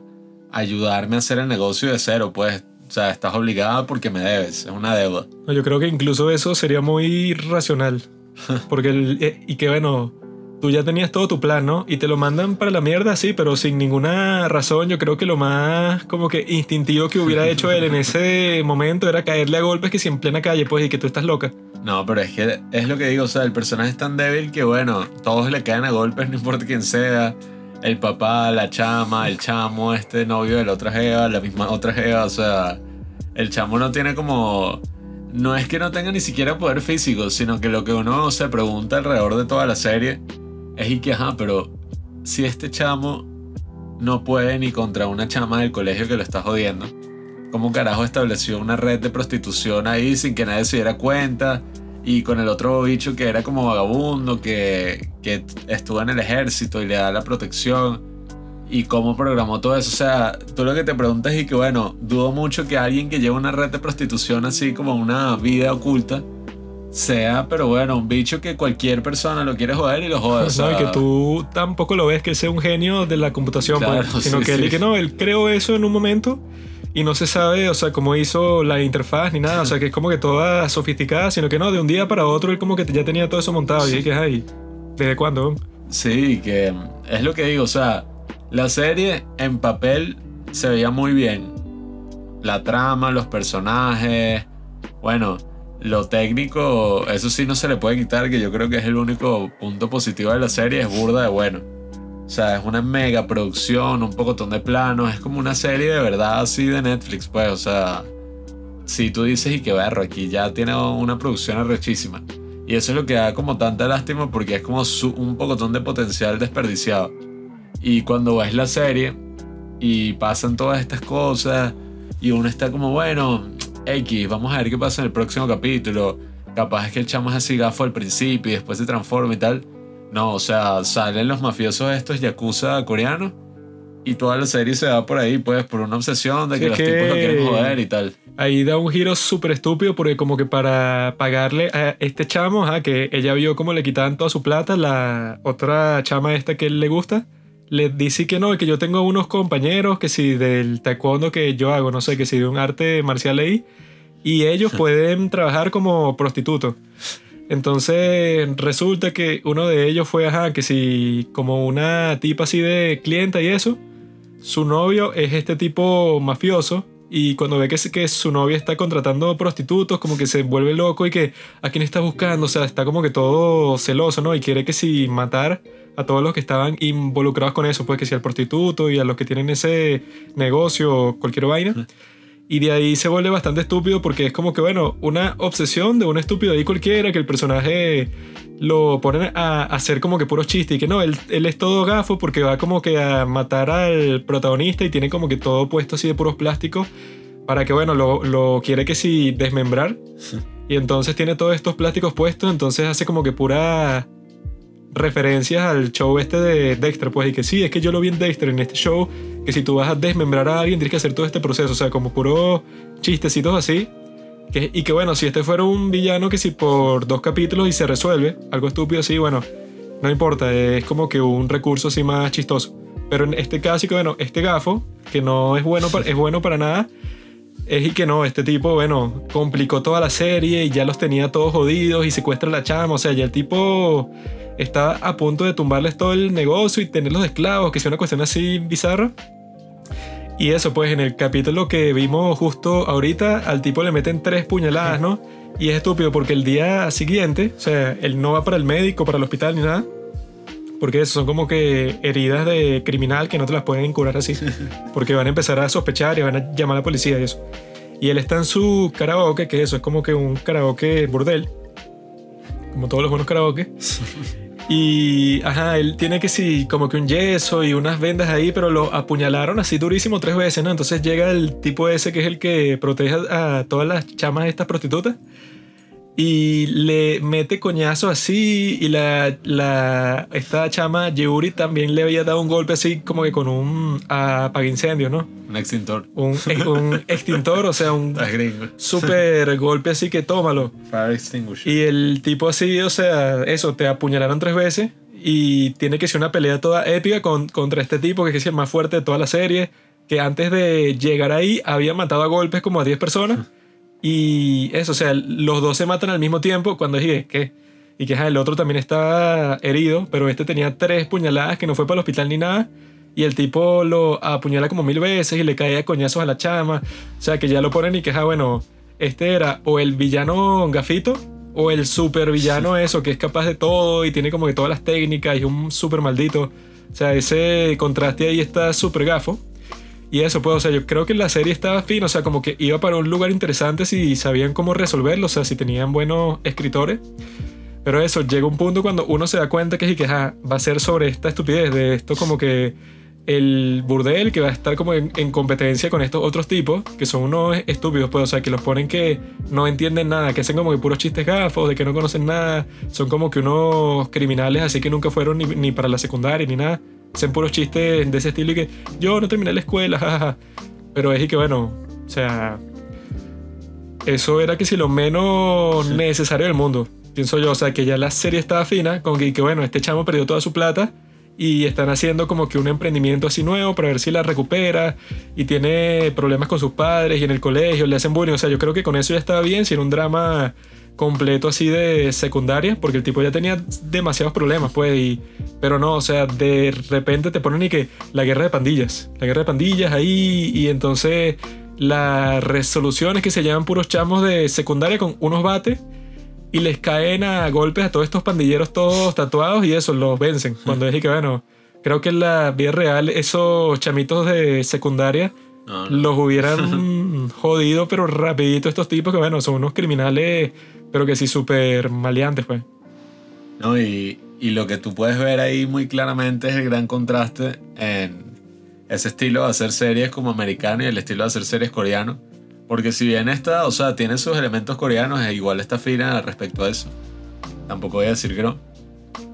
ayudarme a hacer el negocio de cero, pues. O sea, estás obligada porque me debes, es una deuda. Yo creo que incluso eso sería muy racional. Porque, el, eh, y que bueno, tú ya tenías todo tu plan, ¿no? Y te lo mandan para la mierda, sí, pero sin ninguna razón. Yo creo que lo más como que instintivo que hubiera hecho él en ese momento era caerle a golpes que si en plena calle, pues, y que tú estás loca. No, pero es que es lo que digo, o sea, el personaje es tan débil que bueno, todos le caen a golpes, no importa quién sea. El papá, la chama, el chamo, este novio de la otra jeva, la misma otra jeva, o sea, el chamo no tiene como... No es que no tenga ni siquiera poder físico, sino que lo que uno se pregunta alrededor de toda la serie es y que, ajá, pero si este chamo no puede ni contra una chama del colegio que lo está jodiendo, ¿cómo carajo estableció una red de prostitución ahí sin que nadie se diera cuenta? Y con el otro bicho que era como vagabundo, que, que estuvo en el ejército y le da la protección. Y cómo programó todo eso. O sea, tú lo que te preguntas y que, bueno, dudo mucho que alguien que lleva una red de prostitución así como una vida oculta sea, pero bueno, un bicho que cualquier persona lo quiere joder y lo jode. o sea, que tú tampoco lo ves que él sea un genio de la computación, Claro, pues, sino sí, que él sí. y que no, él creó eso en un momento y no se sabe, o sea, cómo hizo la interfaz ni nada, o sea, que es como que toda sofisticada, sino que no, de un día para otro él como que ya tenía todo eso montado y que ay, ¿desde cuándo? Sí, que es lo que digo, o sea, la serie en papel se veía muy bien. La trama, los personajes, bueno, lo técnico, eso sí no se le puede quitar, que yo creo que es el único punto positivo de la serie, es burda de bueno. O sea, es una mega producción, un pocotón de planos, es como una serie de verdad así de Netflix, pues, o sea, si tú dices y que berro, aquí ya tiene una producción arrechísima. Y eso es lo que da como tanta lástima porque es como un pocotón de potencial desperdiciado. Y cuando ves la serie y pasan todas estas cosas y uno está como, bueno, X, vamos a ver qué pasa en el próximo capítulo. Capaz es que el chamo es así gafo al principio y después se transforma y tal. No, o sea, salen los mafiosos estos yakuza coreanos y toda la serie se va por ahí, pues, por una obsesión de que los tipos lo quieren joder y tal. Ahí da un giro súper estúpido porque como que para pagarle a este chamo, que ella vio como le quitaban toda su plata, la otra chama esta que él le gusta, le dice que no, que yo tengo unos compañeros que si del taekwondo que yo hago, no sé, que si de un arte marcial ahí, y ellos pueden trabajar como prostitutos. Entonces resulta que uno de ellos fue, ajá, que si como una tipa así de clienta y eso, su novio es este tipo mafioso y cuando ve que, que su novia está contratando prostitutos, como que se vuelve loco y que a quién está buscando, o sea, está como que todo celoso, ¿no? Y quiere que si matar a todos los que estaban involucrados con eso, pues que si al prostituto y a los que tienen ese negocio o cualquier vaina. Y de ahí se vuelve bastante estúpido porque es como que, bueno, una obsesión de un estúpido ahí cualquiera que el personaje lo ponen a hacer como que puros chistes y que no, él, él, es todo gafo porque va como que a matar al protagonista y tiene como que todo puesto así de puros plásticos para que, bueno, lo, lo quiere que si desmembrar. Y entonces tiene todos estos plásticos puestos, entonces hace como que pura referencias al show este de Dexter, pues, y que sí, es que yo lo vi en Dexter, en este show, que si tú vas a desmembrar a alguien tienes que hacer todo este proceso, o sea, como puro chistecitos así. Y que bueno, si este fuera un villano que si por dos capítulos y se resuelve, algo estúpido así, bueno, no importa, es como que un recurso así más chistoso. Pero en este caso, que bueno, este gafo, que no es bueno para, es bueno para nada, es y que no, este tipo, bueno, complicó toda la serie y ya los tenía todos jodidos y secuestra a la chama, o sea, ya el tipo está a punto de tumbarles todo el negocio y tenerlos esclavos, que sea una cuestión así bizarra. Y eso, pues en el capítulo que vimos justo ahorita, al tipo le meten tres puñaladas, ¿no? Y es estúpido porque el día siguiente, o sea, él no va para el médico, para el hospital ni nada. Porque eso son como que heridas de criminal que no te las pueden curar así. Porque van a empezar a sospechar y van a llamar a la policía y eso. Y él está en su karaoke, que eso es como que un karaoke burdel. Como todos los buenos karaoke. Y, ajá, él tiene que sí, como que un yeso y unas vendas ahí, pero lo apuñalaron así durísimo tres veces, ¿no? Entonces llega el tipo ese que es el que protege a todas las chamas de estas prostitutas y le mete coñazo así y la, la esta chama Yuri también le había dado un golpe así como que con un incendio ¿no? Un extintor. Un, un extintor, o sea, un super golpe así que tómalo. Fire extinguisher. Y el tipo así, o sea, eso, te apuñalaron tres veces y tiene que ser una pelea toda épica con, contra este tipo que es el más fuerte de toda la serie, que antes de llegar ahí había matado a golpes como a 10 personas. Y eso, o sea, los dos se matan al mismo tiempo cuando dije que... Y que el otro también está herido, pero este tenía tres puñaladas que no fue para el hospital ni nada. Y el tipo lo apuñala como mil veces y le cae a coñazos a la chama. O sea, que ya lo ponen y que, bueno, este era o el villano gafito o el super villano eso, que es capaz de todo y tiene como que todas las técnicas y un super maldito. O sea, ese contraste ahí está súper gafo. Y eso, pues, o sea, yo creo que la serie estaba fina, o sea, como que iba para un lugar interesante si sabían cómo resolverlo, o sea, si tenían buenos escritores. Pero eso, llega un punto cuando uno se da cuenta que, que va a ser sobre esta estupidez, de esto como que el burdel que va a estar como en, competencia con estos otros tipos, que son unos estúpidos, pues, o sea, que los ponen que no entienden nada, que hacen como que puros chistes gafos, de que no conocen nada, son como que unos criminales así que nunca fueron ni, ni para la secundaria ni nada hacen puros chistes de ese estilo y que yo no terminé la escuela, jajaja. Pero es y que bueno, o sea, eso era que si lo menos necesario del mundo, pienso yo, o sea, que ya la serie estaba fina, con que, que bueno, este chamo perdió toda su plata y están haciendo como que un emprendimiento así nuevo para ver si la recupera y tiene problemas con sus padres y en el colegio le hacen bullying. O sea, yo creo que con eso ya estaba bien, si era un drama completo así de secundaria, porque el tipo ya tenía demasiados problemas, pues, y, pero no, o sea, de repente te ponen y que la guerra de pandillas, la guerra de pandillas ahí, y entonces la resolución es que se llaman puros chamos de secundaria con unos bates y les caen a golpes a todos estos pandilleros todos tatuados y eso, los vencen. Cuando dije que, bueno, creo que en la vida real esos chamitos de secundaria No, no. los hubieran jodido, pero rapidito estos tipos que, bueno, son unos criminales, pero que sí súper maleantes, pues. ¿no? Y, y lo que tú puedes ver ahí muy claramente es el gran contraste en ese estilo de hacer series como americano y el estilo de hacer series coreano. Porque si bien esta, o sea, tiene sus elementos coreanos, e igual está fina respecto a eso. Tampoco voy a decir que no.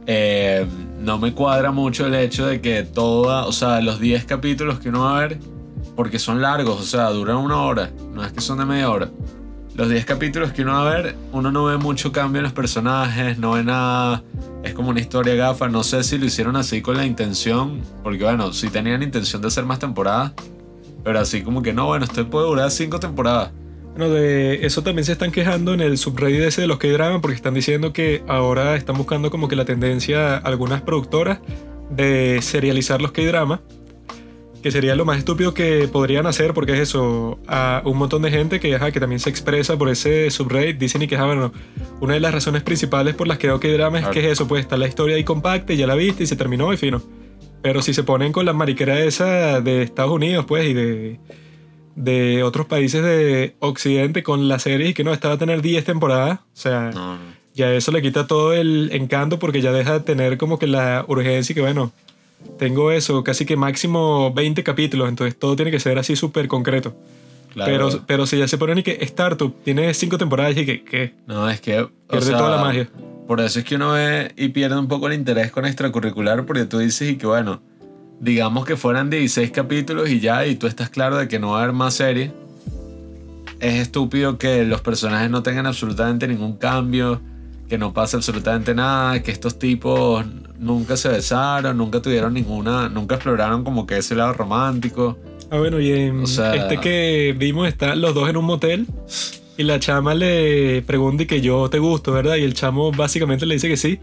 Eh, no me cuadra mucho el hecho de que toda, o sea, los 10 capítulos que uno va a ver, porque son largos, o sea, duran una hora, no es que son de media hora. Los 10 capítulos que uno va a ver, uno no ve mucho cambio en los personajes, no ve nada. Es como una historia gafa. No sé si lo hicieron así con la intención, porque bueno, si tenían intención de hacer más temporadas, pero así como que no, bueno, esto puede durar 5 temporadas. Bueno, de eso también se están quejando en el subreddit ese de los K-Drama porque están diciendo que ahora están buscando como que la tendencia algunas productoras de serializar los K-Drama, que sería lo más estúpido que podrían hacer porque es eso, a un montón de gente que, ajá, que también se expresa por ese subreddit dicen y que, ah, bueno, una de las razones principales por las que veo K-Drama es que es eso, pues está la historia ahí compacta y ya la viste y se terminó y fino. Pero si se ponen con la mariquera esa de Estados Unidos, pues, y de, de otros países de Occidente con la serie y que no, esta va a tener 10 temporadas, o sea, no. ya eso le quita todo el encanto porque ya deja de tener como que la urgencia y que, bueno, tengo eso, casi que máximo 20 capítulos, entonces todo tiene que ser así súper concreto. Claro. Pero, pero si ya se ponen y que Startup tiene 5 temporadas y que, ¿qué? No, es que. Pierde sea, toda la magia. Por eso es que uno ve y pierde un poco el interés con extracurricular, porque tú dices y que bueno, digamos que fueran 16 capítulos y ya, y tú estás claro de que no va a haber más serie. Es estúpido que los personajes no tengan absolutamente ningún cambio, que no pase absolutamente nada, que estos tipos nunca se besaron, nunca tuvieron ninguna, nunca exploraron como que ese lado romántico. Ah, bueno, y en O sea- este que vimos están los dos en un motel y la chama le pregunta y que yo te gusto, ¿verdad? Y el chamo básicamente le dice que sí.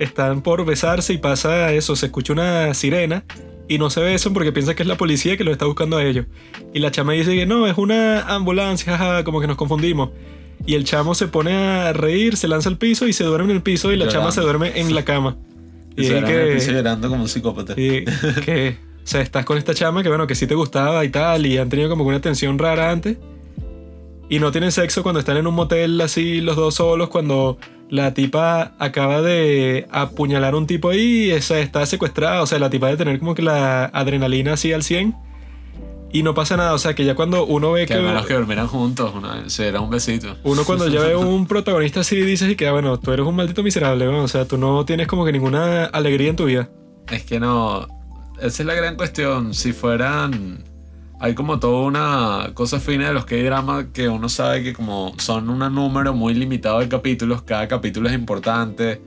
Están por besarse y pasa eso, se escucha una sirena y no se besan porque piensa que es la policía que lo está buscando a ellos. Y la chama dice que no, es una ambulancia, jaja, como que nos confundimos. Y el chamo se pone a reír, se lanza al piso y se duerme en el piso y la chama se duerme en la cama. Y Y se ahí que... llorando como un psicópata. Y que, o sea, estás con esta chama que, bueno, que sí te gustaba y tal, y han tenido como una tensión rara antes. Y no tienen sexo cuando están en un motel así los dos solos, cuando la tipa acaba de apuñalar a un tipo ahí, y esa está secuestrada, o sea, la tipa de tener como que la adrenalina así al 100. Y no pasa nada, o sea, que ya cuando uno ve Que que... menos que durmieran juntos, una- se diera un besito. Uno cuando ya ve un protagonista así dices y que, bueno, tú eres un maldito miserable, ¿no? o sea, tú no tienes como que ninguna alegría en tu vida. Es que no. Esa es la gran cuestión. Si fueran. Hay como toda una cosa fina de los que hay drama que uno sabe que como son un número muy limitado de capítulos, cada capítulo es importante.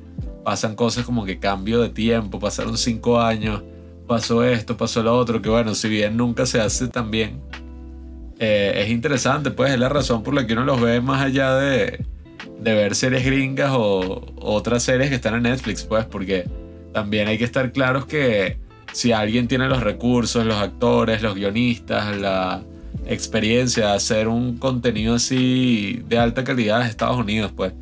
Pasan cosas como que cambio de tiempo, pasaron cinco años, pasó esto, pasó lo otro, que bueno, si bien nunca se hace tan bien, eh, es interesante, pues es la razón por la que uno los ve más allá de, de ver series gringas o, otras series que están en Netflix, pues, porque también hay que estar claros que si alguien tiene los recursos, los actores, los guionistas, la experiencia de hacer un contenido así de alta calidad es Estados Unidos, pues,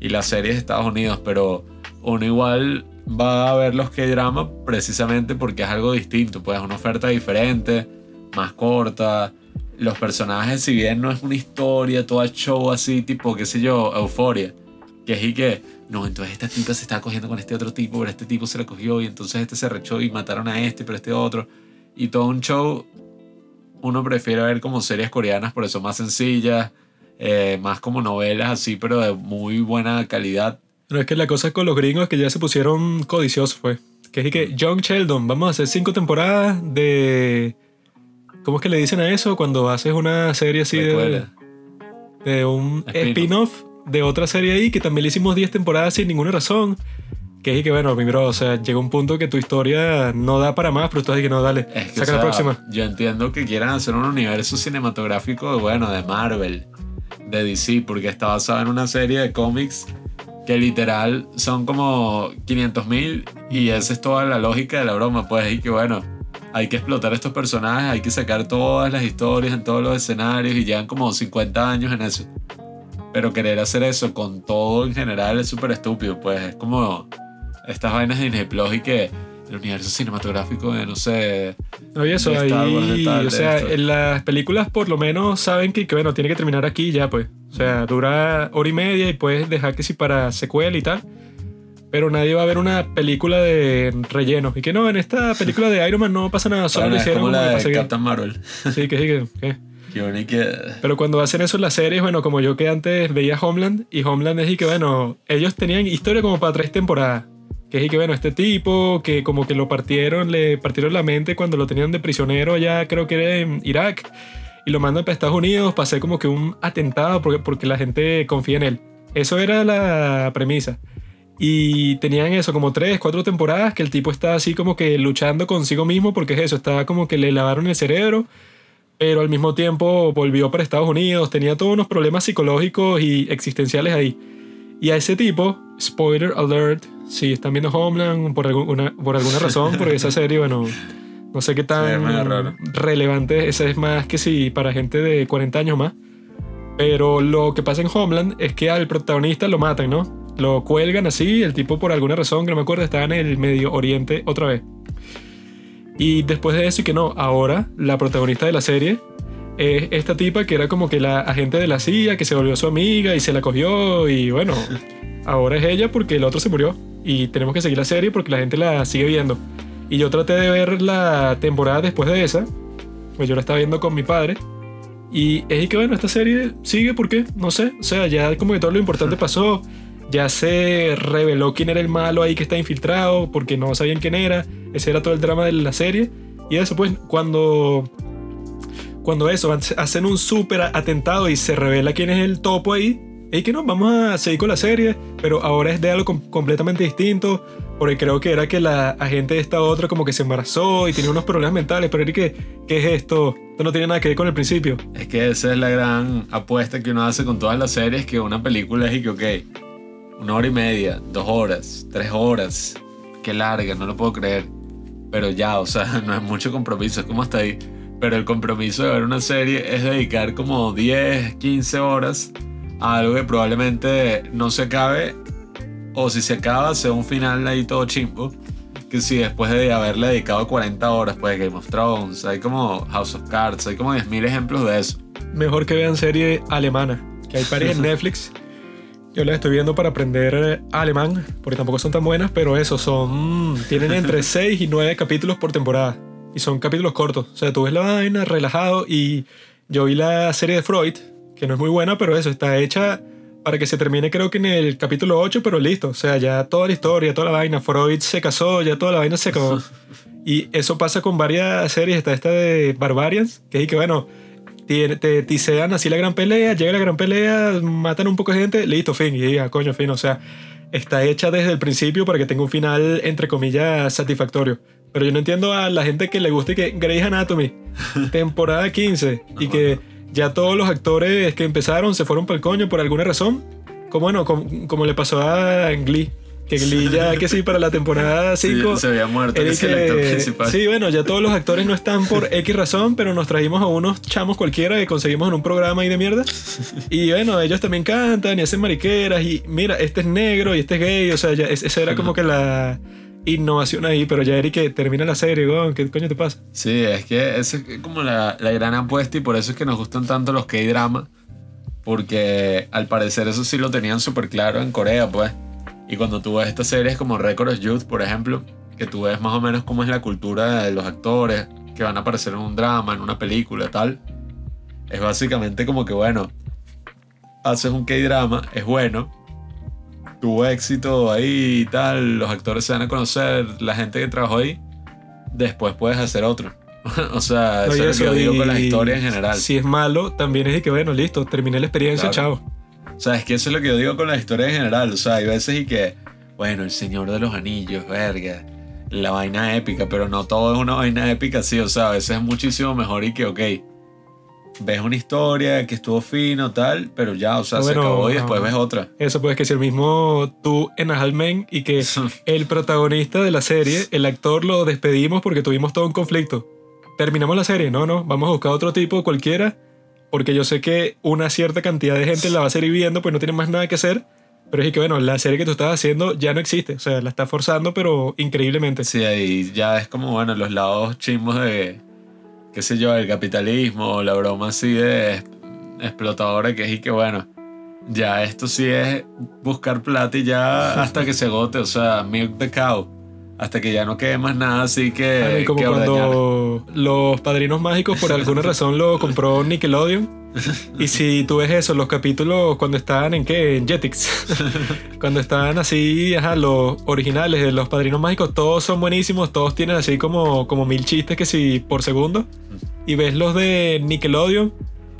y las series de Estados Unidos, pero uno igual va a ver los que drama precisamente porque es algo distinto, pues, una oferta diferente, más corta. Los personajes, si bien no es una historia, toda show así, tipo, qué sé yo, euforia, que es y que, no, entonces esta tipa se está cogiendo con este otro tipo, pero este tipo se la cogió y entonces este se rechó y mataron a este, pero este otro. Y todo un show, uno prefiere ver como series coreanas, por eso más sencillas, eh, más como novelas así, pero de muy buena calidad. Pero es que la cosa con los gringos es que ya se pusieron codiciosos, fue. Que es que John Sheldon, vamos a hacer cinco temporadas de. ¿Cómo es que le dicen a eso? Cuando haces una serie así de, de un Spin-off. de otra serie ahí, que también le hicimos 10 temporadas sin ninguna razón. Que es que, bueno, mi bro, o sea, llega un punto que tu historia no da para más, pero tú que no, dale, Es que, saca o la próxima. Yo entiendo que quieran hacer un universo cinematográfico, bueno, de Marvel, de DC, porque está basado en una serie de cómics que literal son como 500 mil y esa es toda la lógica de la broma, pues, y que bueno, hay que explotar estos personajes, hay que sacar todas las historias en todos los escenarios y llevan como 50 años en eso. Pero querer hacer eso con todo en general es súper estúpido, pues es como estas vainas de Disney y que el universo cinematográfico de, no sé, No, y eso, de Star Wars, de ahí, tal, o sea, en las películas por lo menos saben que, que, bueno, tiene que terminar aquí ya, pues. O sea, dura hora y media y puedes dejar que si para secuela y tal. Pero nadie va a ver una película de relleno. Y que no, en esta película de Iron Man no pasa nada, solo lo hicieron como la de que- Captain Marvel. Sí, que sí, que- que... Pero cuando hacen eso en las series, bueno, como yo que antes veía Homeland, y Homeland es y que, bueno, ellos tenían historia como para tres temporadas. Que es que, bueno, este tipo, que como que lo partieron, le partieron la mente cuando lo tenían de prisionero allá, creo que era en Irak, y lo mandan para Estados Unidos para como que un atentado porque, porque la gente confía en él. Eso era la premisa. Y tenían eso, como tres, cuatro temporadas, que el tipo está así como que luchando consigo mismo, porque es eso, estaba como que le lavaron el cerebro, pero al mismo tiempo volvió para Estados Unidos, tenía todos unos problemas psicológicos y existenciales ahí. Y a ese tipo, spoiler alert, si están viendo Homeland por alguna, por alguna razón, porque esa serie, bueno, no sé qué Sí, es tan raro. relevante, esa es más que si para gente de 40 años más. Pero lo que pasa en Homeland es que al protagonista lo matan, ¿no? Lo cuelgan así, el tipo por alguna razón, que no me acuerdo, estaba en el Medio Oriente otra vez. Y después de eso, y que no, ahora la protagonista de la serie es esta tipa que era como que la agente de la CIA, que se volvió su amiga y se la cogió y bueno, ahora es ella porque el otro se murió y tenemos que seguir la serie porque la gente la sigue viendo. Y yo traté de ver la temporada después de esa, pues yo la estaba viendo con mi padre. Y es que bueno, esta serie sigue porque, no sé, o sea, ya como que todo lo importante pasó, ya se reveló quién era el malo ahí que está infiltrado, porque no sabían quién era, ese era todo el drama de la serie. Y eso pues, cuando cuando eso, hacen un súper atentado y se revela quién es el topo ahí, es que no, vamos a seguir con la serie, pero ahora es de algo com- completamente distinto, porque creo que era que la agente de esta otra como que se embarazó y tenía unos problemas mentales, pero que, ¿qué es esto? Esto no tiene nada que ver con el principio. Es que esa es la gran apuesta que uno hace con todas las series, que una película es y que, ok, una hora y media, dos horas, tres horas, qué larga, no lo puedo creer. Pero ya, o sea, no es mucho compromiso, es como hasta ahí. Pero el compromiso de ver una serie es dedicar como 10, 15 horas algo que probablemente no se acabe, o si se acaba, sea un final ahí todo chimbo. Que si después de haberle dedicado 40 horas, pues Game of Thrones, hay como House of Cards, hay como 10.000 ejemplos de eso. Mejor que vean serie alemana, que hay varias en Netflix. Yo las estoy viendo para aprender eh, alemán, porque tampoco son tan buenas, pero eso, son. Tienen entre 6 y 9 capítulos por temporada. Y son capítulos cortos. O sea, tú ves la vaina relajado y yo vi la serie de Freud, que no es muy buena, pero eso, está hecha para que se termine creo que en el capítulo 8, pero listo. O sea, ya toda la historia, toda la vaina. Freud se casó, ya toda la vaina se acabó. Y eso pasa con varias series. Está esta de Barbarians, que es que, bueno, te, te tisean así la gran pelea, llega la gran pelea, matan un poco de gente, listo, fin. Y diga, coño, fin. O sea, está hecha desde el principio para que tenga un final, entre comillas, satisfactorio. Pero yo no entiendo a la gente que le guste que Grey's Anatomy, temporada 15, y que ya todos los actores que empezaron se fueron para el coño por alguna razón. Como, bueno, como, como le pasó a Glee. Que Glee ya que sí, para la temporada 5. Sí, se había muerto, que es el actor principal. Sí, bueno, ya todos los actores no están por X razón, pero nos trajimos a unos chamos cualquiera que conseguimos en un programa ahí de mierda. Y bueno, ellos también cantan y hacen mariqueras. Y mira, este es negro y este es gay. O sea, ya, es- esa era como que la innovación ahí. Pero ya, Eric, termina la serie, weón, ¿qué coño te pasa? Sí, es que esa es como la, la gran apuesta y por eso es que nos gustan tanto los K-drama. Porque al parecer eso sí lo tenían súper claro en Corea, pues. Y cuando tú ves estas series como Record of Youth, por ejemplo, que tú ves más o menos cómo es la cultura de los actores que van a aparecer en un drama, en una película, tal. Es básicamente como que, bueno, haces un K-drama, es bueno, tuvo éxito ahí y tal, los actores se van a conocer, la gente que trabajó ahí, después puedes hacer otro. o sea, No, eso es lo que yo digo con las y historias en general. Si es malo, también es de que, bueno, listo, terminé la experiencia, Claro. chao. O sea, es que eso es lo que yo digo con las historias en general. O sea, hay veces y que, bueno, el Señor de los Anillos, verga. La vaina épica, pero no todo es una vaina épica, sí, o sea, a veces es muchísimo mejor y que, ok, ves una historia que estuvo fino, tal, pero ya, o sea, Bueno, se acabó y después no. ves otra. Eso pues que si el mismo tú en Ajalmen y que el protagonista de la serie, el actor lo despedimos porque tuvimos todo un conflicto. Terminamos la serie, no, no, vamos a buscar otro tipo cualquiera porque yo sé que una cierta cantidad de gente la va a seguir viendo pues no tiene más nada que hacer. Pero es que bueno, la serie que tú estás haciendo ya no existe, o sea, la estás forzando pero increíblemente. Sí, ahí ya es como, bueno, los lados chimbos de, qué sé yo, el capitalismo, la broma así de explotadora que es y que, bueno, ya esto sí es buscar plata y ya hasta que se agote, o sea, milk the cow, hasta que ya no quede más nada así que, como que ordeñar. cuando los padrinos mágicos por alguna razón lo compró Nickelodeon. Y si tú ves eso, los capítulos cuando estaban en qué? En Jetix. cuando estaban así, ajá, los originales de los padrinos mágicos, todos son buenísimos, todos tienen así como, como mil chistes que si por segundo. Y ves los de Nickelodeon.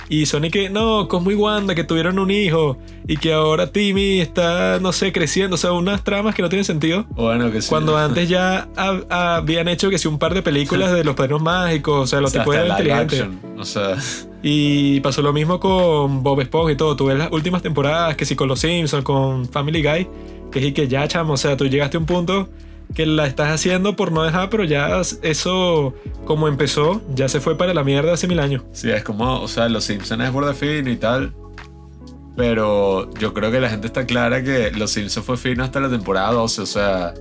Y son y que, no, Cosmo y Wanda, que tuvieron un hijo. Y que ahora Timmy está, no sé, creciendo. O sea, unas tramas que no tienen sentido. Bueno, que sí. Cuando antes ya ha- habían hecho que si un par de películas de los padrinos mágicos, o sea, los O sea, tipos eran inteligentes. action, o sea, Y pasó lo mismo con Bob Esponja y todo. Tú ves las últimas temporadas, que si con Los Simpsons, con Family Guy, que y que ya, chamo, o sea, tú llegaste a un punto que la estás haciendo por no dejar, pero ya eso, como empezó, ya se fue para la mierda hace mil años. sí, es como, o sea, los Simpsons es borde fino y tal. Pero yo creo que la gente está clara que Los Simpsons fue fino hasta la temporada 12, o sea,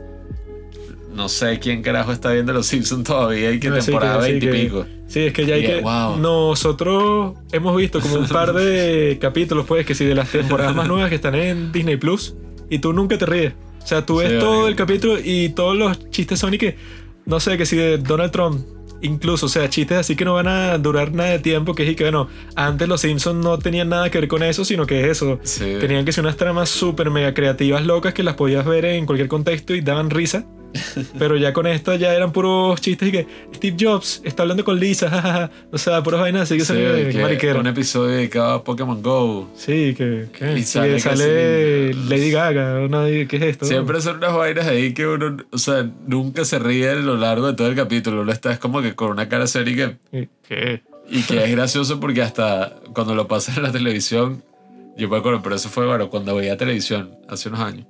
no sé quién carajo está viendo Los Simpsons todavía y No, sí, temporada sí, 20 y pico. Sí, es que ya hay que. wow. Nosotros hemos visto como un par de capítulos, pues, que sí, de las temporadas más nuevas que están en Disney Plus, y tú nunca te ríes. O sea, tú ves Sí, todo horrible. el capítulo y todos los chistes son y que, no sé, que si de Donald Trump, incluso, o sea, chistes así que no van a durar nada de tiempo, que es y que, bueno, antes los Simpsons no tenían nada que ver con eso, sino que eso. Sí. Tenían que ser unas tramas súper mega creativas, locas, que las podías ver en cualquier contexto y daban risa. Pero ya con esta ya eran puros chistes y que Steve Jobs está hablando con Lisa, jajaja. O sea, puras vainas así que Sí, que de mariquero. un episodio dedicado a Pokémon Go. Sí, que, que Y sale sale, casi- Lady Gaga, una ¿qué es esto? Siempre son unas vainas ahí que uno, o sea, nunca se ríe a lo largo de todo el capítulo. Uno está es como que con una cara seria y que ¿Qué? Y que es gracioso porque hasta cuando lo pasan en la televisión, yo me acuerdo, pero eso fue, bueno, cuando veía televisión, hace unos años.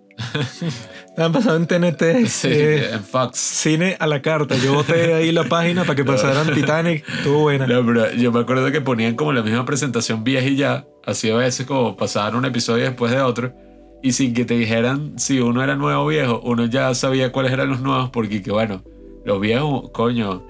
Han pasado en TNT. Sí, eh, en Fox. Cine a la carta. Yo boté ahí la página para que pasaran Titanic. Estuvo buena. No, pero yo me acuerdo que ponían como la misma presentación vieja y ya, así a veces como pasaban un episodio después de otro, y sin que te dijeran si uno era nuevo o viejo, uno ya sabía cuáles eran los nuevos, porque que bueno, los viejos, coño,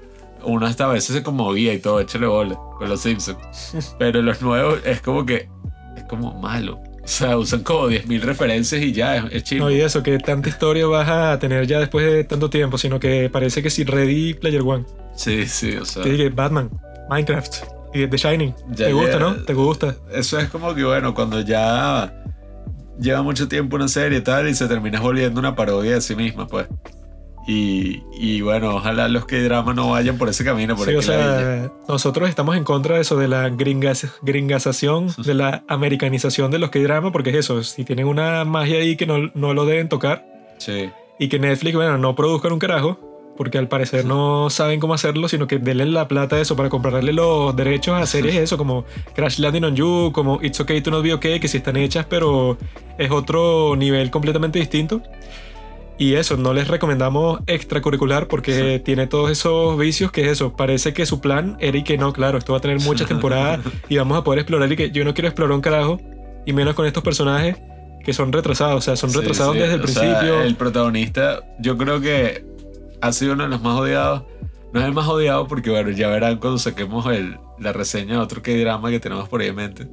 uno hasta a veces se conmovía y todo, échale bola con los Simpsons. Pero los nuevos es como que, es como malo. O sea, usan como 10.000 referencias y ya, es, es chido. No, y eso, que tanta historia vas a tener ya después de tanto tiempo, sino que parece que si Ready Player One. Sí, sí, o sea. Te dije Batman, Minecraft y The Shining. Ya ¿Te gusta, no? ¿Te gusta? Eso es como que, bueno, cuando ya lleva mucho tiempo una serie y tal y se termina volviendo una parodia de sí misma, pues. Y, y bueno, ojalá los que drama no vayan por ese camino, por Sí, o sea, nosotros estamos en contra de eso, de la gringas, gringazación, de la americanización de los K-drama, porque es eso, si tienen una magia ahí que no, no lo deben tocar Sí, y que Netflix, bueno, no produzcan un carajo, porque al parecer no saben cómo hacerlo, sino que denle la plata a eso para comprarle los derechos a series, eso, como Crash Landing on You, como It's Okay to Not Be Okay, que sí están hechas, pero es otro nivel completamente distinto. Y eso, no les recomendamos extracurricular porque tiene todos esos vicios que es eso. Parece que su plan era y que no, claro, esto va a tener muchas temporadas y vamos a poder explorar y que yo no quiero explorar un carajo y menos con estos personajes que son retrasados, o sea, son sí, retrasados sí. desde el O sea, principio. el protagonista, yo creo que ha sido uno de los más odiados. No es el más odiado porque, bueno, ya verán cuando saquemos el, la reseña de otro que drama que tenemos por ahí en mente.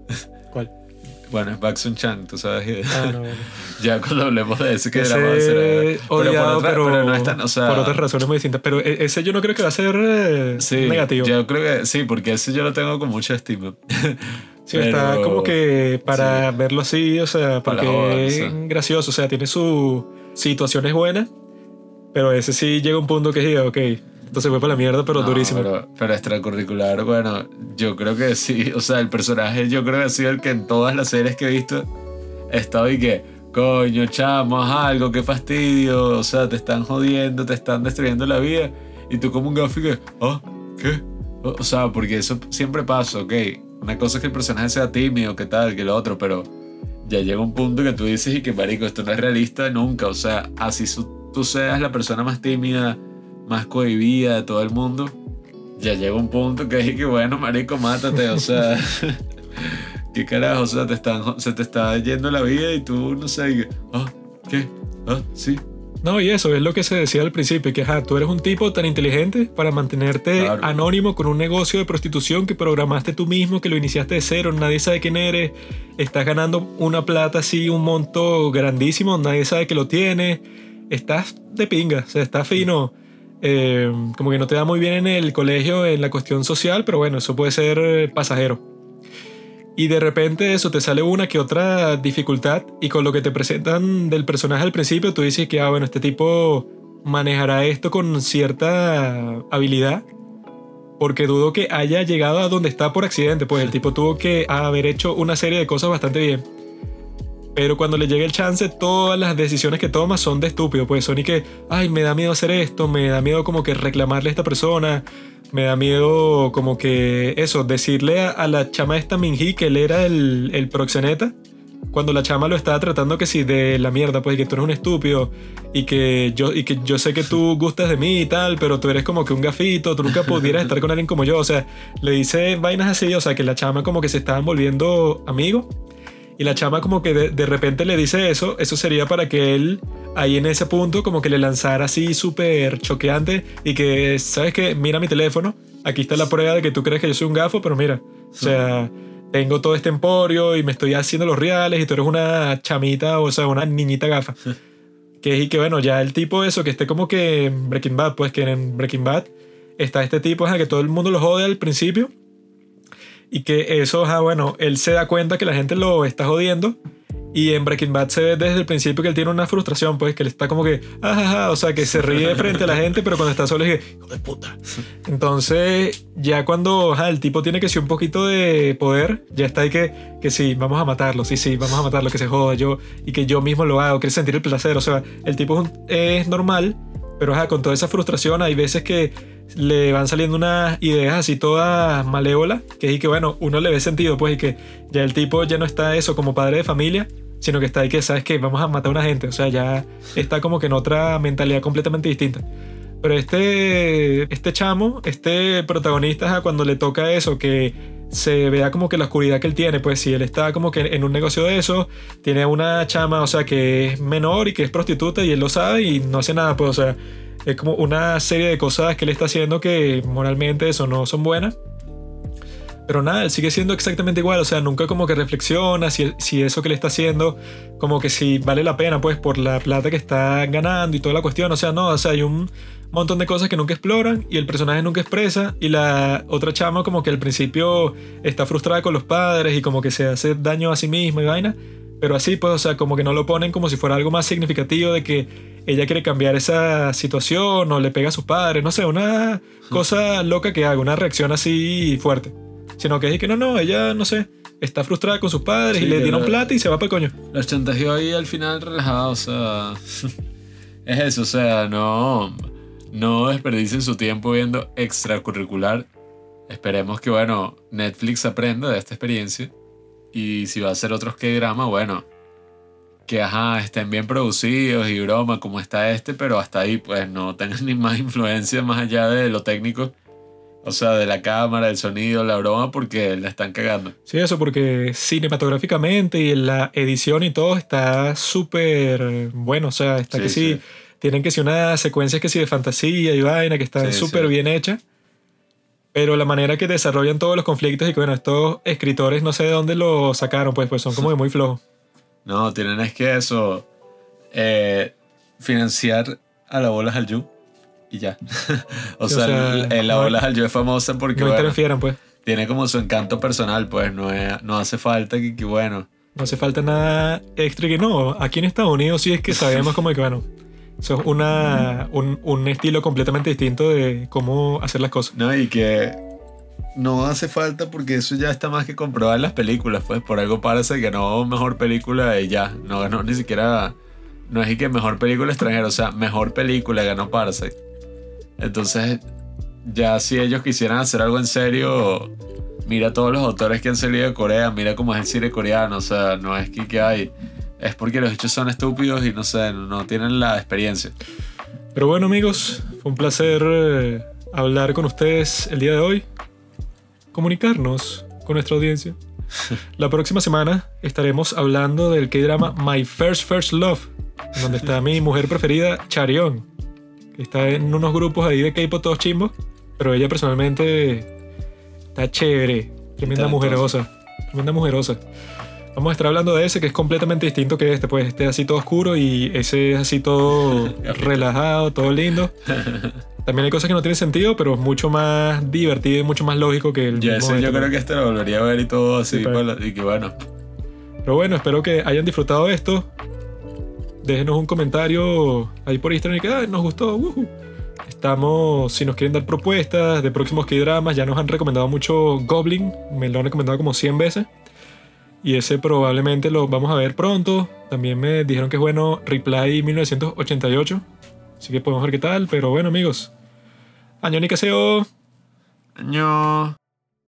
Bueno, es Baxun Chang, tú sabes. que- Ah, no, bueno. Ya cuando hablemos de ese que Ese drama será- odiado, por, otra- pero, pero no es tan, o sea, por otras razones muy distintas. Pero e- ese yo no creo que va a ser eh, sí, negativo. Yo creo que sí, porque ese yo lo tengo con mucha estima. Sí, está Pero- como que para verlo así, o sea, Para porque joder, es sí. gracioso, o sea, tiene sus situaciones buenas, pero ese sí llega un punto que diga, ok, entonces fue para la mierda, pero No, durísimo. Pero, pero extracurricular, bueno, yo creo que sí. O sea, el personaje yo creo que ha sido el que en todas las series que he visto he estado y que, coño, chamo, haz algo, qué fastidio, o sea, te están jodiendo, te están destruyendo la vida, y tú como un que, ah, ¿qué? O o sea, porque eso siempre pasa, ok, una cosa es que el personaje sea tímido, que tal, que lo otro, pero ya llega un punto que tú dices y que, marico, esto no es realista nunca, o sea, así tú seas la persona más tímida, más cohibida de todo el mundo, ya llega un punto que es que, bueno, marico, mátate, o sea... ¿Qué carajo? O sea, te están, se te está yendo la vida y tú no sé, ah, ¿qué? Ah, sí. No, y eso es lo que se decía al principio, que ajá, tú eres un tipo tan inteligente para mantenerte Claro. anónimo con un negocio de prostitución que programaste tú mismo, que lo iniciaste de cero, nadie sabe quién eres, estás ganando una plata así, un monto grandísimo, nadie sabe que lo tienes, estás de pinga, o sea, estás fino. Eh, como que no te da muy bien en el colegio en la cuestión social, pero bueno, eso puede ser eh, pasajero. Y de repente eso te sale una que otra dificultad y con lo que te presentan del personaje al principio tú dices que, ah, bueno, este tipo manejará esto con cierta habilidad. Porque dudo que haya llegado a donde está por accidente, pues el tipo tuvo que haber hecho una serie de cosas bastante bien. Pero cuando le llega el chance, todas las decisiones que toma son de estúpido, pues son y que, ay, me da miedo hacer esto, me da miedo como que reclamarle a esta persona, me da miedo como que eso, decirle a, a la chama esta Minji que él era el, el proxeneta, cuando la chama lo estaba tratando que sí de la mierda, pues y que tú eres un estúpido y que yo y que yo sé que tú gustas de mí y tal, pero tú eres como que un gafito, tú nunca pudieras estar con alguien como yo, o sea, le dice vainas así, o sea, que la chama como que se estaban volviendo amigos y la chama como que de, de repente le dice eso, eso sería para que él ahí en ese punto como que le lanzara así súper choqueante y que, ¿sabes qué? Mira mi teléfono, aquí está la prueba de que tú crees que yo soy un gafo, pero mira, o sea, tengo todo este emporio y me estoy haciendo los reales y tú eres una chamita, o sea, una niñita gafa. que y que bueno, ya el tipo eso, que esté como que en Breaking Bad, pues que en Breaking Bad está este tipo, ajá, que todo el mundo lo jode al principio y que eso, ajá, bueno, él se da cuenta que la gente lo está jodiendo. Y en Breaking Bad se ve desde el principio que él tiene una frustración, pues que él está como que, ajaja, o sea, que se ríe frente a la gente, pero cuando está solo es que, hijo de puta. Entonces, ya cuando ajá, el tipo tiene que ser un poquito de poder, ya está ahí que, que sí, vamos a matarlo, sí, sí, vamos a matarlo, que se joda yo, y que yo mismo lo hago, quiere sentir el placer, o sea, el tipo es, un- es normal, pero ajá, con toda esa frustración hay veces que le van saliendo unas ideas así todas malévolas, que es y que bueno, uno le ve sentido, pues, y que ya el tipo ya no está eso como padre de familia, sino que está ahí que, ¿sabes que Vamos a matar a una gente, o sea, ya está como que en otra mentalidad completamente distinta. Pero este, este chamo, este protagonista, cuando le toca eso, que se vea como que la oscuridad que él tiene, pues si él está como que en un negocio de eso, tiene una chama, o sea, que es menor y que es prostituta y él lo sabe y no hace nada, pues, o sea, es como una serie de cosas que él está haciendo que moralmente eso no son buenas. Pero nada, él sigue siendo exactamente igual, o sea, nunca como que reflexiona si, si eso que le está haciendo, como que si vale la pena, pues, por la plata que está ganando y toda la cuestión, o sea, no, o sea, hay un montón de cosas que nunca exploran y el personaje nunca expresa y la otra chama como que al principio está frustrada con los padres y como que se hace daño a sí misma y vaina, pero así, pues, o sea, como que no lo ponen como si fuera algo más significativo de que ella quiere cambiar esa situación o le pega a sus padres, no sé, una cosa loca que haga, una reacción así fuerte. Sino que es que no, no, ella, no sé, está frustrada con sus padres Sí, y le dieron la- plata y se va para el coño. Los chantajeó ahí al final relajado, o sea. es eso, o sea, no. No desperdicien su tiempo viendo extracurricular. Esperemos que, bueno, Netflix aprenda de esta experiencia. Y si va a hacer otros que drama, bueno. Que ajá, estén bien producidos y broma como está este, pero hasta ahí, pues no tengan ni más influencia más allá de lo técnico. O sea, de la cámara, el sonido, la broma, porque la están cagando. Sí, eso porque cinematográficamente y la edición y todo está súper bueno. O sea, está Sí, que sí, sí. tienen que ser unas secuencias que sí de fantasía y vaina que están súper sí. bien hechas. Pero la manera que desarrollan todos los conflictos y que bueno, estos escritores no sé de dónde lo sacaron, pues, pues son como que muy flojos. No, tienen es que eso. eh, financiar a la bolas al Yu. Y ya. o, sea, sea, el- el la bolas al Yu es famosa porque no bueno, interfieran, pues. tiene como su encanto personal, pues no, es- no hace falta que, que, bueno. No hace falta nada extra que no. Aquí en Estados Unidos sí es que sabemos como que, bueno, eso es una, un, un estilo completamente distinto de cómo hacer las cosas. ¿no? Y que no hace falta porque eso ya está más que comprobado en las películas, pues por algo parece que no mejor película y ya, no ganó ni siquiera, no es que mejor película extranjera, o sea, mejor película ganó Parasite. Entonces, ya si ellos quisieran hacer algo en serio, mira todos los autores que han salido de Corea, mira cómo es el cine coreano, o sea, no es que, que hay, es porque los hechos son estúpidos y no sé, no tienen la experiencia. Pero bueno amigos, fue un placer eh, hablar con ustedes el día de hoy comunicarnos con nuestra audiencia. La próxima semana estaremos hablando del K-drama My First First Love, donde está mi mujer preferida, Charion, que está en unos grupos ahí de K-pop todos chimbos, pero ella personalmente está chévere, tremenda mujerosa, tremenda mujerosa. Vamos a estar hablando de ese que es completamente distinto que este, pues este es así todo oscuro y ese es así todo relajado, todo lindo. También hay cosas que no tienen sentido, pero es mucho más divertido y mucho más lógico que el Yo, mismo ese, yo este, creo que este lo volvería a ver y todo así, Sí, pero- y que bueno. Pero bueno, espero que hayan disfrutado esto. Déjenos un comentario ahí por Instagram y que "Ay, nos gustó. ujú". Estamos, si nos quieren dar propuestas de próximos K-dramas, ya nos han recomendado mucho Goblin, me lo han recomendado como 100 veces. Y ese probablemente lo vamos a ver pronto. También me dijeron que es bueno Reply 1988. Así que podemos ver qué tal. Pero bueno, amigos. Año ni caseo. Año.